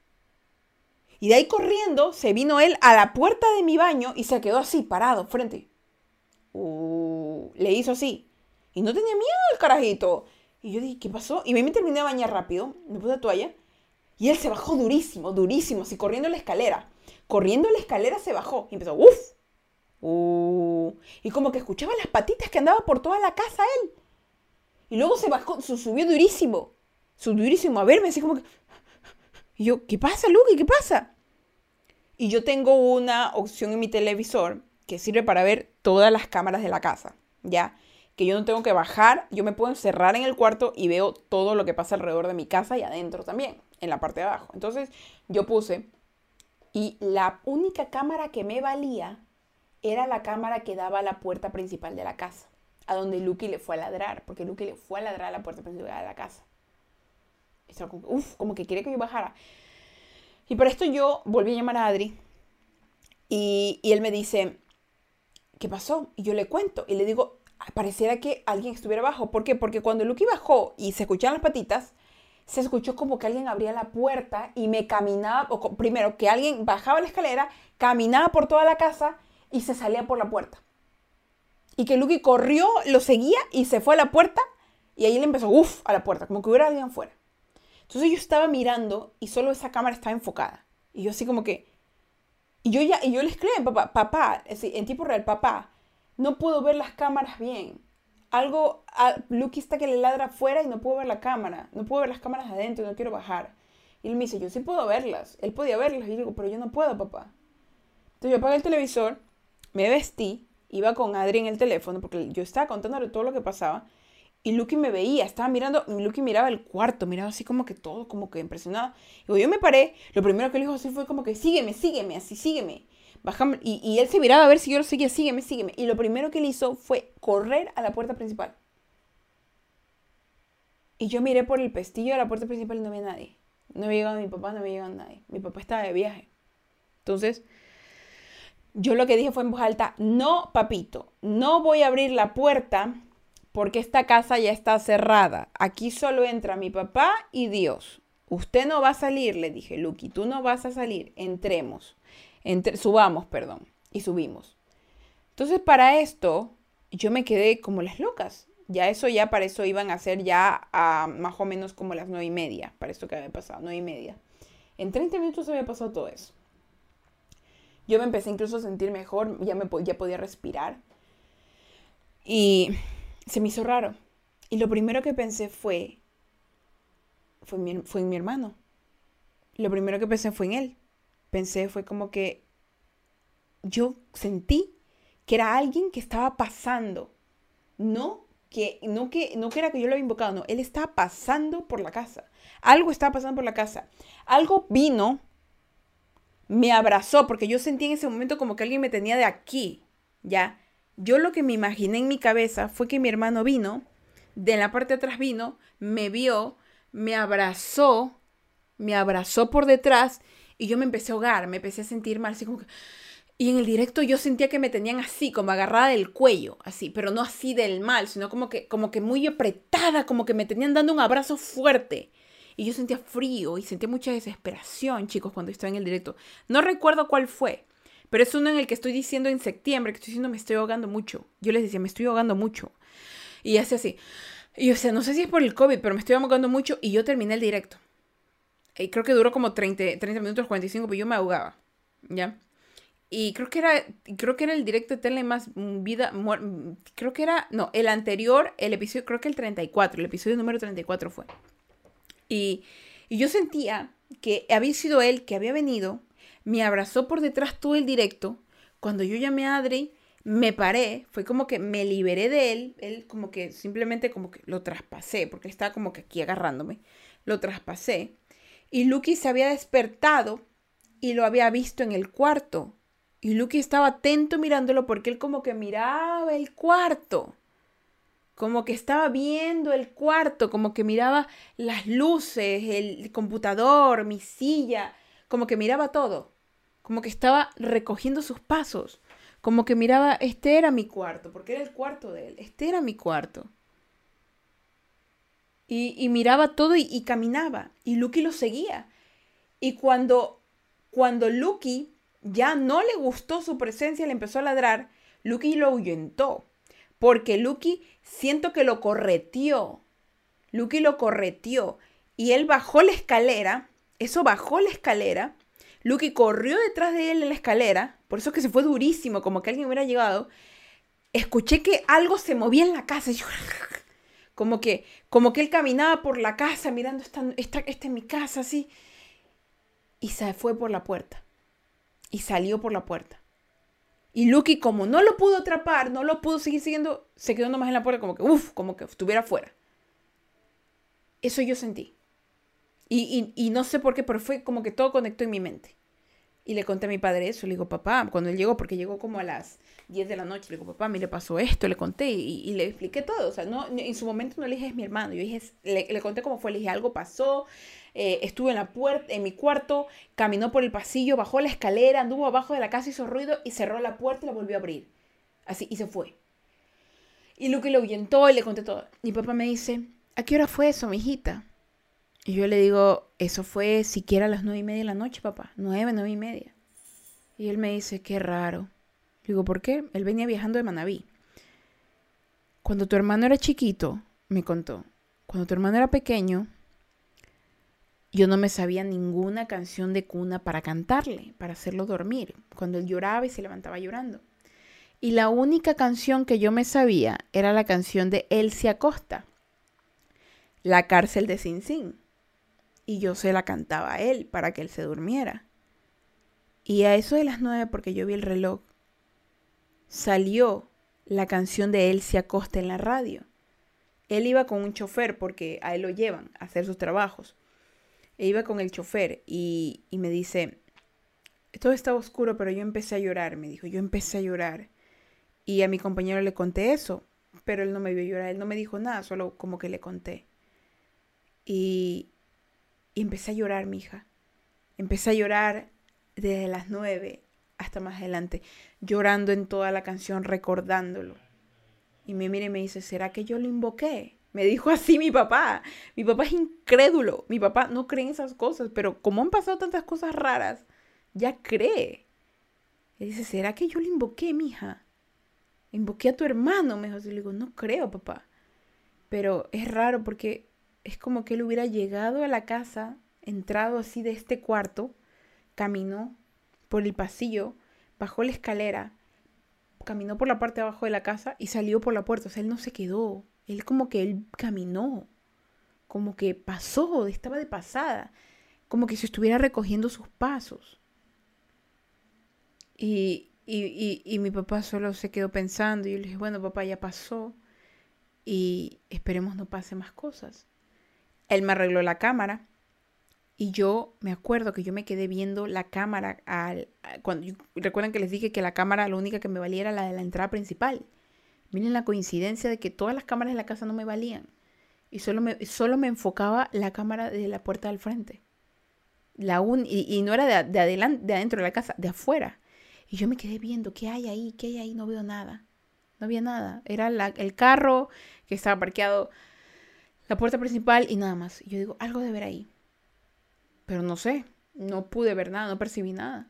Y de ahí corriendo se vino él a la puerta de mi baño y se quedó así, parado, frente. Uh, le hizo así. Y no tenía miedo el carajito. Y yo dije, ¿qué pasó? Y me terminé de bañar rápido, me puse la toalla. Y él se bajó durísimo, durísimo, así corriendo la escalera. Corriendo la escalera se bajó y empezó, ¡uf! Uh, y como que escuchaba las patitas que andaba por toda la casa él. Y luego se bajó, se subió durísimo. Subió durísimo a verme, así como que... Y yo, ¿qué pasa, Luke? ¿Qué pasa? Y yo tengo una opción en mi televisor que sirve para ver todas las cámaras de la casa, ¿ya? Que yo no tengo que bajar, yo me puedo encerrar en el cuarto y veo todo lo que pasa alrededor de mi casa y adentro también, en la parte de abajo. Entonces yo puse, y la única cámara que me valía era la cámara que daba a la puerta principal de la casa a donde Lucky le fue a ladrar, porque Lucky le fue a ladrar a la puerta principal de la casa. Uf, como que quiere que yo bajara. Y por esto yo volví a llamar a Adri y, y él me dice, ¿qué pasó? Y yo le cuento y le digo, pareciera que alguien estuviera abajo. ¿Por qué? Porque cuando Lucky bajó y se escuchaban las patitas, se escuchó como que alguien abría la puerta y me caminaba, o primero que alguien bajaba la escalera, caminaba por toda la casa y se salía por la puerta. Y que Lucky corrió, lo seguía y se fue a la puerta y ahí le empezó, uff, a la puerta, como que hubiera alguien afuera. Entonces yo estaba mirando y solo esa cámara estaba enfocada. Y yo así como que... Y yo ya, y yo le escribí a papá, papá, en tipo real, papá, no puedo ver las cámaras bien. Algo, a, Lucky está que le ladra afuera y no puedo ver la cámara. No puedo ver las cámaras adentro no quiero bajar. Y él me dice, yo sí puedo verlas. Él podía verlas. Y yo digo, pero yo no puedo, papá. Entonces yo apagué el televisor, me vestí, iba con Adri en el teléfono, porque yo estaba contándole todo lo que pasaba. Y Lucky me veía, estaba mirando, Lucky miraba el cuarto, miraba así como que todo, como que impresionado. Y yo me paré, lo primero que le dijo así fue como que sígueme, sígueme, así sígueme. Bajame, y, y, él se miraba a ver si yo lo seguía, sígueme, sígueme. Y lo primero que él hizo fue correr a la puerta principal. Y yo miré por el pestillo de la puerta principal y no había nadie. No había llegado mi papá, no había llegado nadie. Mi papá estaba de viaje. Entonces, yo lo que dije fue en voz alta, no, papito, no voy a abrir la puerta porque esta casa ya está cerrada. Aquí solo entra mi papá y Dios. Usted no va a salir, le dije, Lucky, tú no vas a salir, entremos, subamos, perdón, y subimos. Entonces para esto yo me quedé como las locas. Ya eso, ya para eso iban a ser ya a más o menos como las nueve y media, para esto que había pasado, nueve y media. En 30 minutos había pasado todo eso. Yo me empecé incluso a sentir mejor, ya, me, ya podía respirar. Y se me hizo raro. Y lo primero que pensé fue, fue, fue en mi hermano. Lo primero que pensé fue en él. Pensé, fue como que yo sentí que era alguien que estaba pasando. No que, no que, no que era que yo lo había invocado, no, él estaba pasando por la casa. Algo estaba pasando por la casa. Algo vino, me abrazó, porque yo sentí en ese momento como que alguien me tenía de aquí, ¿ya? Yo lo que me imaginé en mi cabeza fue que mi hermano vino, de la parte de atrás vino, me vio, me abrazó, me abrazó por detrás y yo me empecé a ahogar, me empecé a sentir mal, así como que... Y en el directo yo sentía que me tenían así, como agarrada del cuello, así, pero no así del mal, sino como que, como que muy apretada, como que me tenían dando un abrazo fuerte. Y yo sentía frío y sentía mucha desesperación, chicos, cuando estaba en el directo. No recuerdo cuál fue, pero es uno en el que estoy diciendo en septiembre, que estoy diciendo me estoy ahogando mucho. Yo les decía, me estoy ahogando mucho. Y hace así. Y o sea, no sé si es por el COVID, pero me estoy ahogando mucho y yo terminé el directo. Y creo que duró como 30, 30 minutos, 45, pero yo me ahogaba. ¿Ya? Y creo que era, creo que era el directo de tele más vida, creo que era, no, el anterior, el episodio, creo que el 34, el episodio número 34 fue. Y, y yo sentía que había sido él que había venido me abrazó por detrás todo el directo. Cuando yo llamé a Adri, me paré, fue como que me liberé de él, él como que simplemente como que lo traspasé, porque estaba como que aquí agarrándome, lo traspasé. Y Lucky se había despertado y lo había visto en el cuarto. Y Lucky estaba atento mirándolo porque él como que miraba el cuarto. Como que estaba viendo el cuarto, como que miraba las luces, el computador, mi silla, como que miraba todo como que estaba recogiendo sus pasos, como que miraba, este era mi cuarto, porque era el cuarto de él, este era mi cuarto. Y, miraba todo y, caminaba, y Lucky lo seguía. Y cuando, cuando Lucky ya no le gustó su presencia, le empezó a ladrar, Lucky lo ahuyentó, porque Lucky siento que lo correteó. Lucky lo correteó y él bajó la escalera, eso bajó la escalera Lucky corrió detrás de él en la escalera, por eso que se fue durísimo, como que alguien hubiera llegado. Escuché que algo se movía en la casa. [LAUGHS] como que, como que él caminaba por la casa mirando, esta, esta, esta es mi casa, así. Y se fue por la puerta. Y salió por la puerta. Y Lucky, como no lo pudo atrapar, no lo pudo seguir siguiendo, se quedó nomás en la puerta, como que, uff, como que estuviera afuera. Eso yo sentí. Y, y, no sé por qué, pero fue como que todo conectó en mi mente. Y le conté a mi padre eso. Le digo, papá, cuando él llegó, porque llegó como a las 10 de la noche, le digo, papá, le pasó esto, le conté y, le expliqué todo. O sea, no, en su momento no le dije, es mi hermano. Yo dije, le, le conté cómo fue, le dije, algo pasó. Eh, estuve en la puerta, en mi cuarto, caminó por el pasillo, bajó la escalera, anduvo abajo de la casa, hizo ruido y cerró la puerta y la volvió a abrir. Así, y se fue. Y Luke le ahuyentó y le conté todo. Mi papá me dice, ¿a qué hora fue eso, mi hijita? Y yo le digo, eso fue siquiera a las nueve y media de la noche, papá. Nueve, nueve y media. Y él me dice, qué raro. digo, ¿por qué? Él venía viajando de Manabí. Cuando tu hermano era chiquito, me contó, cuando tu hermano era pequeño, yo no me sabía ninguna canción de cuna para cantarle, para hacerlo dormir, cuando él lloraba y se levantaba llorando. Y la única canción que yo me sabía era la canción de Elsie Acosta, La cárcel de Sin Sin y yo se la cantaba a él para que él se durmiera. Y a eso de las nueve, porque yo vi el reloj, salió la canción de Elsie Acosta en la radio. Él iba con un chofer porque a él lo llevan a hacer sus trabajos. E iba con el chofer y, y me dice, todo estaba oscuro, pero yo empecé a llorar, me dijo, yo empecé a llorar. Y a mi compañero le conté eso, pero él no me vio llorar, él no me dijo nada, solo como que le conté. Y, y empecé a llorar, mi hija. Empecé a llorar desde las nueve hasta más adelante, llorando en toda la canción, recordándolo. Y me mira y me dice, ¿será que yo lo invoqué? Me dijo así mi papá. Mi papá es incrédulo. Mi papá no cree en esas cosas, pero como han pasado tantas cosas raras, ya cree. Y dice, ¿será que yo lo invoqué, mija? Invoqué a tu hermano, me dijo. Y le digo, no creo, papá. Pero es raro porque es como que él hubiera llegado a la casa, entrado así de este cuarto, caminó por el pasillo, bajó la escalera, caminó por la parte de abajo de la casa y salió por la puerta. O sea, él no se quedó. Él como que él caminó, como que pasó, estaba de pasada, como que se estuviera recogiendo sus pasos. Y, y, y, mi papá solo se quedó pensando y yo le dije, bueno, papá, ya pasó y esperemos no pase más cosas. Él me arregló la cámara y yo me acuerdo que yo me quedé viendo la cámara al, cuando recuerden que les dije que la cámara la única que me valía era la de la entrada principal. Miren la coincidencia de que todas las cámaras de la casa no me valían y solo me, solo me enfocaba la cámara de la puerta del frente. La un, y, no era de, de, adelante, de adentro de la casa, de afuera. Y yo me quedé viendo, ¿qué hay ahí? ¿Qué hay ahí? No veo nada. No había nada. Era el carro que estaba parqueado la puerta principal y nada más. Y yo digo, algo de ver ahí. Pero no sé, no pude ver nada, no percibí nada.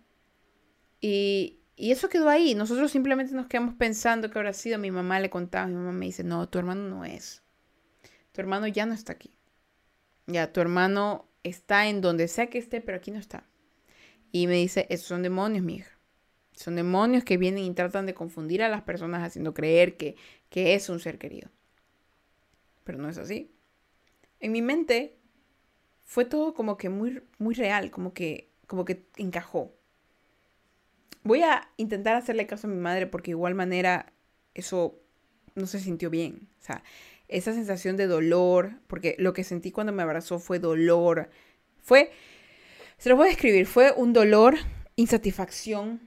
Y, y eso quedó ahí. Nosotros simplemente nos quedamos pensando que habrá sido. Mi mamá le contaba, mi mamá me dice, no, tu hermano no es. Tu hermano ya no está aquí. Ya, tu hermano está en donde sea que esté, pero aquí no está. Y me dice, esos son demonios, mi hija. Son demonios que vienen y tratan de confundir a las personas haciendo creer que, que es un ser querido. Pero no es así en mi mente fue todo como que muy, muy real, como que, como que encajó. Voy a intentar hacerle caso a mi madre porque de igual manera eso no se sintió bien. O sea, esa sensación de dolor, porque lo que sentí cuando me abrazó fue dolor. Fue, se lo voy a describir, fue un dolor, insatisfacción,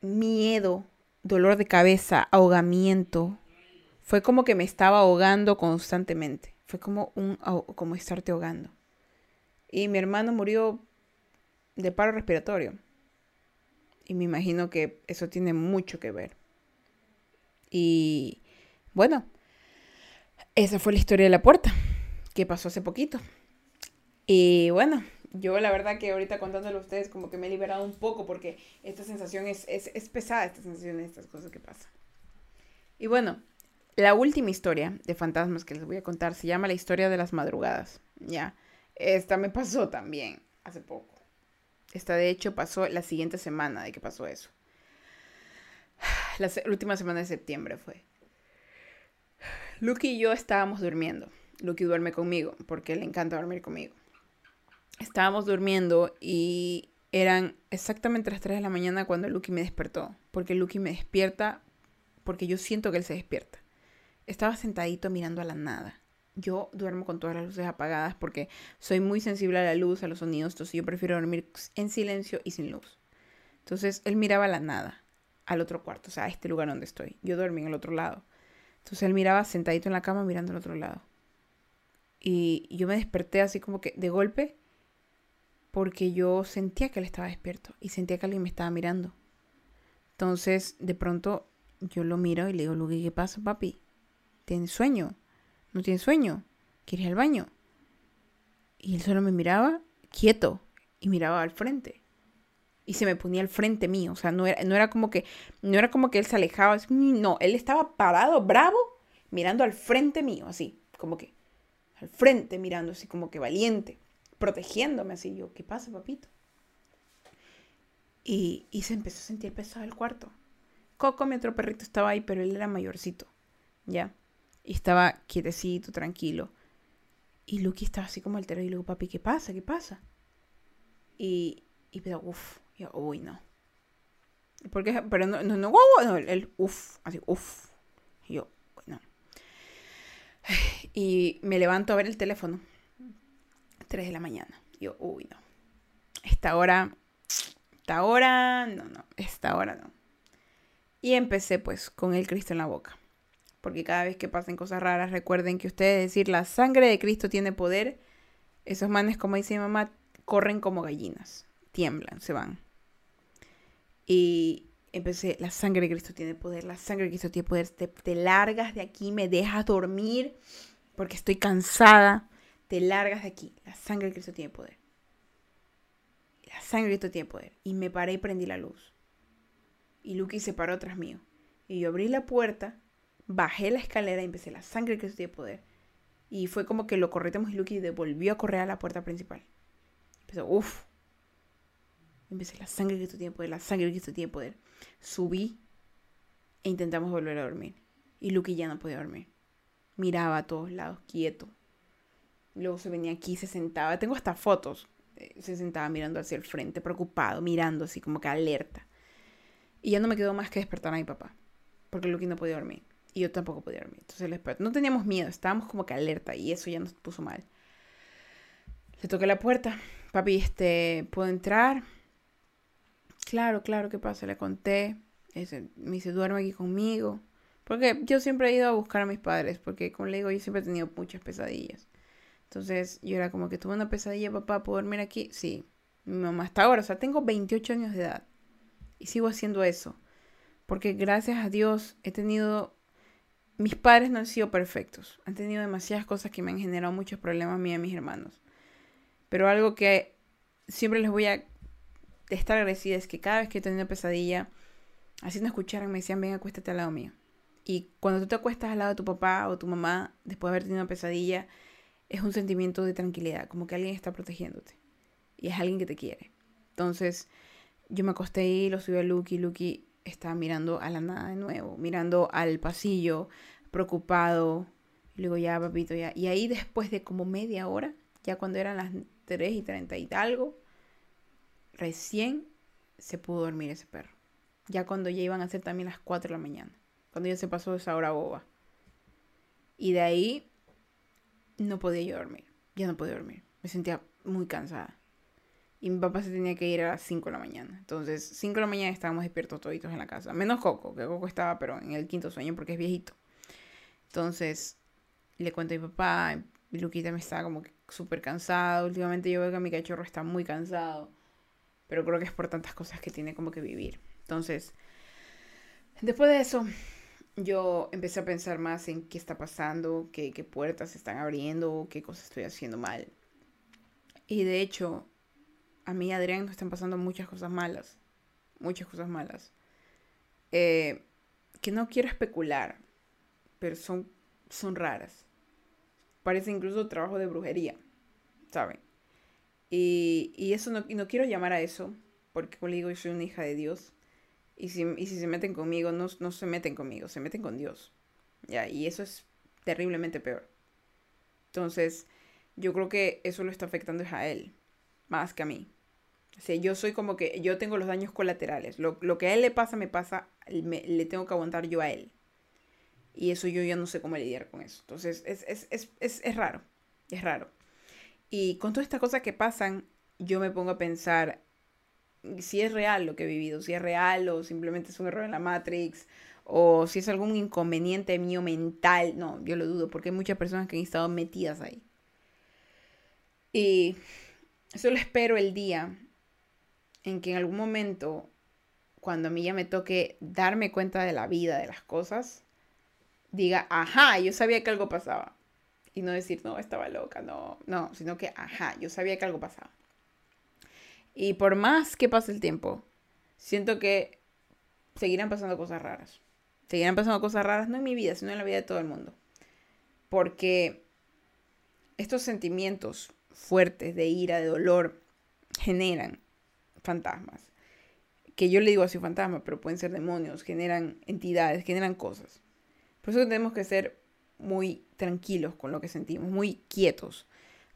miedo, dolor de cabeza, ahogamiento. Fue como que me estaba ahogando constantemente. Fue como, un, como estarte ahogando. Y mi hermano murió de paro respiratorio. Y me imagino que eso tiene mucho que ver. Y bueno, esa fue la historia de la puerta, que pasó hace poquito. Y bueno, yo la verdad que ahorita contándolo a ustedes como que me he liberado un poco porque esta sensación es, es, es pesada, esta sensación estas cosas que pasan. Y bueno, la última historia de fantasmas que les voy a contar se llama La historia de las madrugadas. Ya, esta me pasó también hace poco. Esta de hecho pasó la siguiente semana de que pasó eso. [SIGHS] La, última semana de septiembre fue. Lucky y yo estábamos durmiendo. Lucky duerme conmigo porque le encanta dormir conmigo. Estábamos durmiendo y eran exactamente las 3 de la mañana cuando Lucky me despertó. Porque Lucky me despierta porque yo siento que él se despierta. Estaba sentadito mirando a la nada. Yo duermo con todas las luces apagadas porque soy muy sensible a la luz, a los sonidos, entonces yo prefiero dormir en silencio y sin luz. Entonces él miraba la nada, al otro cuarto, o sea, a este lugar donde estoy. Yo dormí en el otro lado. Entonces él miraba sentadito en la cama mirando al otro lado. Y yo me desperté así como que de golpe porque yo sentía que él estaba despierto y sentía que alguien me estaba mirando. Entonces, de pronto, yo lo miro y le digo, Luqui, ¿qué pasa, papi? ¿Tienes sueño? ¿No tienes sueño? ¿Quieres ir al baño? Y él solo me miraba quieto y miraba al frente. Y se me ponía al frente mío. O sea, no era, no era como que, no era como que él se alejaba. No, él estaba parado, bravo, mirando al frente mío, así, como que al frente mirando, así como que valiente, protegiéndome así. Yo, ¿qué pasa, papito? Y, se empezó a sentir pesado el cuarto. Coco, mi otro perrito, estaba ahí, pero él era mayorcito, ¿ya? Y estaba quietecito, tranquilo. Y Lucky estaba así como alterado y le digo, papi, ¿qué pasa? ¿Qué pasa? Y, y pero, uff, yo, uy, no. Porque, pero no, no, no, no, el uff, así, uff. Y yo, no. Y me levanto a ver el teléfono. 3 de la mañana. Yo, uy, no. Esta hora esta hora, no, no, esta hora no. Y empecé pues con el Cristo en la boca. Porque cada vez que pasen cosas raras, recuerden que ustedes decir la sangre de Cristo tiene poder. Esos manes, como dice mi mamá, corren como gallinas, tiemblan, se van. Y empecé, la sangre de Cristo tiene poder, la sangre de Cristo tiene poder. Te, te largas de aquí, me dejas dormir porque estoy cansada. Te largas de aquí, la sangre de Cristo tiene poder la sangre de Cristo tiene poder. Y me paré y prendí la luz. Y Lucky se paró tras mío. Y yo abrí la puerta, bajé la escalera y empecé la sangre de Cristo tiene poder. Y fue como que lo corretamos y Lucky volvió a correr a la puerta principal. Empezó, uff. Empecé la sangre de Cristo tiene poder, la sangre de Cristo tiene poder. Subí e intentamos volver a dormir. Y Lucky ya no podía dormir. Miraba a todos lados, quieto. Luego se venía aquí, se sentaba. Tengo hasta fotos eh, se sentaba mirando hacia el frente, preocupado, mirando así como que alerta. Y ya no me quedó más que despertar a mi papá, porque Lucky no podía dormir. Y yo tampoco podía dormir. Entonces le No teníamos miedo, estábamos como que alerta y eso ya nos puso mal. Le toqué la puerta. Papi, este, ¿puedo entrar? Claro, claro, ¿qué pasa? Le conté. Ese, me dice, duerme aquí conmigo. Porque yo siempre he ido a buscar a mis padres, porque como le digo, yo siempre he tenido muchas pesadillas. Entonces yo era como que tuve una pesadilla, papá, ¿puedo dormir aquí? Sí, mi mamá hasta ahora, o sea, tengo 28 años de edad y sigo haciendo eso. Porque gracias a Dios he tenido, mis padres no han sido perfectos, han tenido demasiadas cosas que me han generado muchos problemas a mí y a mis hermanos. Pero algo que siempre les voy a estar agradecida es que cada vez que he tenido pesadilla, así no escucharan, me decían, ven, acuéstate al lado mío. Y cuando tú te acuestas al lado de tu papá o tu mamá, después de haber tenido una pesadilla, es un sentimiento de tranquilidad, como que alguien está protegiéndote y es alguien que te quiere. Entonces, yo me acosté ahí, lo subí a Lucky, Lucky estaba mirando a la nada de nuevo, mirando al pasillo, preocupado. Y luego ya, papito, ya. Y ahí después de como media hora, ya cuando eran las 3 y 30 y algo, recién se pudo dormir ese perro. Ya cuando ya iban a ser también las 4 de la mañana. Cuando ya se pasó esa hora boba. Y de ahí no podía yo dormir. Ya no podía dormir. Me sentía muy cansada. Y mi papá se tenía que ir a las 5 de la mañana. Entonces, 5 de la mañana estábamos despiertos toditos en la casa. Menos Coco, que Coco estaba, pero en el quinto sueño porque es viejito. Entonces, le cuento a mi papá. Y Luquita me estaba como súper cansado. Últimamente yo veo que mi cachorro está muy cansado. Pero creo que es por tantas cosas que tiene como que vivir. Entonces, después de eso, yo empecé a pensar más en qué está pasando, qué, qué puertas se están abriendo, qué cosas estoy haciendo mal. Y de hecho, a mí y Adrián nos están pasando muchas cosas malas. Muchas cosas malas. Eh, que no quiero especular, pero son, son raras. Parece incluso trabajo de brujería, ¿saben? Y, y eso no, y no quiero llamar a eso, porque como le digo, yo soy una hija de Dios. Y si, si se meten conmigo, no, no se meten conmigo, se meten con Dios. ¿ya? Y eso es terriblemente peor. Entonces, yo creo que eso lo está afectando a él, más que a mí. O yo soy como que yo tengo los daños colaterales. Lo, que a él le pasa, me pasa, le tengo que aguantar yo a él. Y eso yo ya no sé cómo lidiar con eso. Entonces, es, es, es, es, es raro. Es raro. Y con todas estas cosas que pasan, yo me pongo a pensar si es real lo que he vivido, si es real o simplemente es un error en la Matrix o si es algún inconveniente mío mental. No, yo lo dudo porque hay muchas personas que han estado metidas ahí. Y solo espero el día en que en algún momento, cuando a mí ya me toque darme cuenta de la vida, de las cosas, diga, ajá, yo sabía que algo pasaba. Y no decir, no, estaba loca, no, no, sino que, ajá, yo sabía que algo pasaba. Y por más que pase el tiempo, siento que seguirán pasando cosas raras. Seguirán pasando cosas raras, no en mi vida, sino en la vida de todo el mundo. Porque estos sentimientos fuertes de ira, de dolor, generan fantasmas. Que yo le digo así fantasmas, pero pueden ser demonios, generan entidades, generan cosas. Por eso tenemos que ser muy tranquilos con lo que sentimos, muy quietos,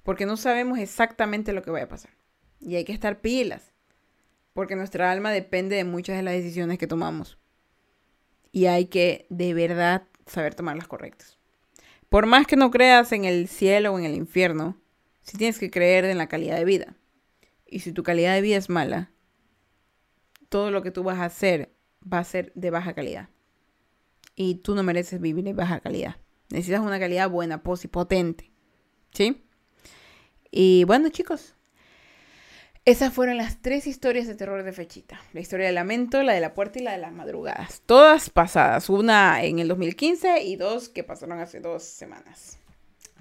porque no sabemos exactamente lo que vaya a pasar. Y hay que estar pilas, porque nuestra alma depende de muchas de las decisiones que tomamos. Y hay que de verdad saber tomar las correctas. Por más que no creas en el cielo o en el infierno, si tienes que creer en la calidad de vida. Y si tu calidad de vida es mala, todo lo que tú vas a hacer va a ser de baja calidad. Y tú no mereces vivir en baja calidad. Necesitas una calidad buena, pos y potente. ¿Sí? Y bueno, chicos, esas fueron las tres historias de terror de Fechita. La historia del lamento, la de la puerta y la de las madrugadas. Todas pasadas. Una en el 2015 y dos que pasaron hace dos semanas.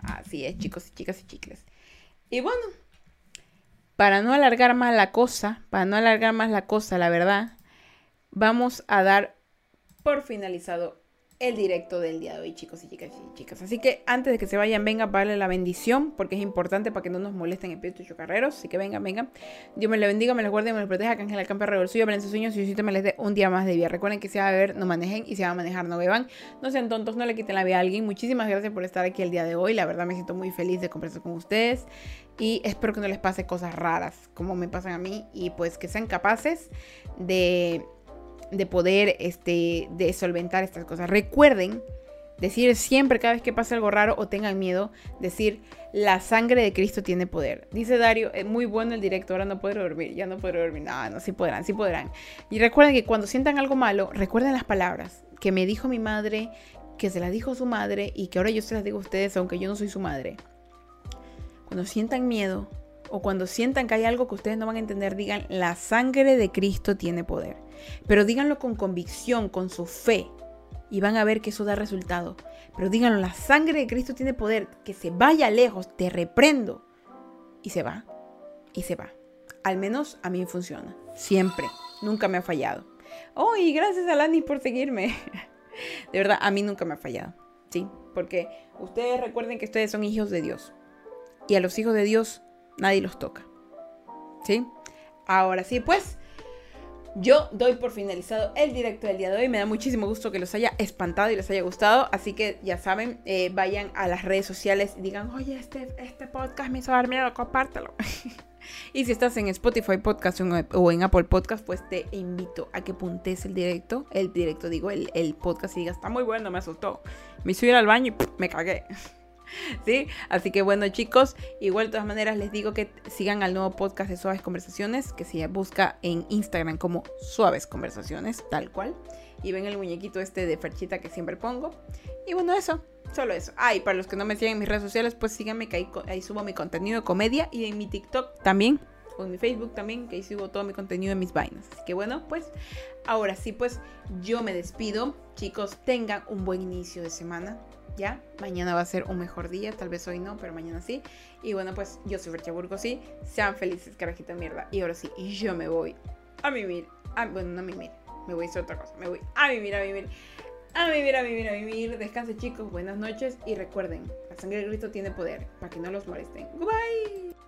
Así es, chicos y chicas y chicles. Y bueno, para no alargar más la cosa, para no alargar más la cosa, la verdad, vamos a dar por finalizado el directo del día de hoy, chicos y chicas y chicas. Así que antes de que se vayan, vengan para darle la bendición, porque es importante para que no nos molesten espíritus chocarreros. Así que vengan, vengan. Dios me lo bendiga, me los guarde, me los proteja, que Ángel Acampe el suyo, sus sueños y usted me les dé un día más de vida. Recuerden que si va a beber, no manejen y si va a manejar, no beban. No sean tontos, no le quiten la vida a alguien. Muchísimas gracias por estar aquí el día de hoy. La verdad me siento muy feliz de conversar con ustedes y espero que no les pase cosas raras como me pasan a mí y pues que sean capaces de de poder este, de solventar estas cosas. Recuerden decir siempre cada vez que pase algo raro o tengan miedo, decir la sangre de Cristo tiene poder. Dice Dario, es muy bueno el directo, ahora no puedo dormir, ya no puedo dormir. No, no, sí podrán, sí podrán. Y recuerden que cuando sientan algo malo, recuerden las palabras que me dijo mi madre, que se las dijo su madre y que ahora yo se las digo a ustedes, aunque yo no soy su madre. Cuando sientan miedo o cuando sientan que hay algo que ustedes no van a entender, digan, la sangre de Cristo tiene poder. Pero díganlo con convicción, con su fe. Y van a ver que eso da resultado. Pero díganlo, la sangre de Cristo tiene poder. Que se vaya lejos, te reprendo. Y se va. Y se va. Al menos a mí funciona. Siempre. Nunca me ha fallado. Oh, y gracias a Lani por seguirme. [LAUGHS] De verdad, a mí nunca me ha fallado. ¿Sí? Porque ustedes recuerden que ustedes son hijos de Dios. Y a los hijos de Dios nadie los toca. ¿Sí? Ahora sí, pues yo doy por finalizado el directo del día de hoy. Me da muchísimo gusto que los haya espantado y les haya gustado. Así que ya saben, eh, vayan a las redes sociales y digan, oye, este, este podcast me hizo dar miedo, compártelo. [LAUGHS] y si estás en Spotify Podcast o en Apple Podcast, pues te invito a que puntes el directo. El directo, digo, el, el podcast y digas, está muy bueno, me asustó. Me ir al baño y me cagué. [LAUGHS] [LAUGHS] ¿Sí? Así que bueno chicos, igual de todas maneras les digo que sigan al nuevo podcast de Suaves Conversaciones, que se busca en Instagram como Suaves Conversaciones, tal cual. Y ven el muñequito este de Ferchita que siempre pongo. Y bueno, eso, solo eso. Ah, para los que no me siguen en mis redes sociales, pues síganme que ahí, subo mi contenido de comedia y en mi TikTok también o en mi Facebook también, que ahí subo todo mi contenido de mis vainas. Así que bueno, pues ahora sí, pues yo me despido. Chicos, tengan un buen inicio de semana. ¿Ya? Mañana va a ser un mejor día, tal vez hoy no, pero mañana sí. Y bueno, pues yo soy Fercha sí. Sean felices, carajita mierda. Y ahora sí, yo me voy a mimir. bueno, no a mimir, me voy a hacer otra cosa. Me voy a mimir, a vivir. A vivir, a vivir, a vivir. Descansen chicos, buenas noches y recuerden, la sangre de Cristo tiene poder para que no los molesten. Goodbye.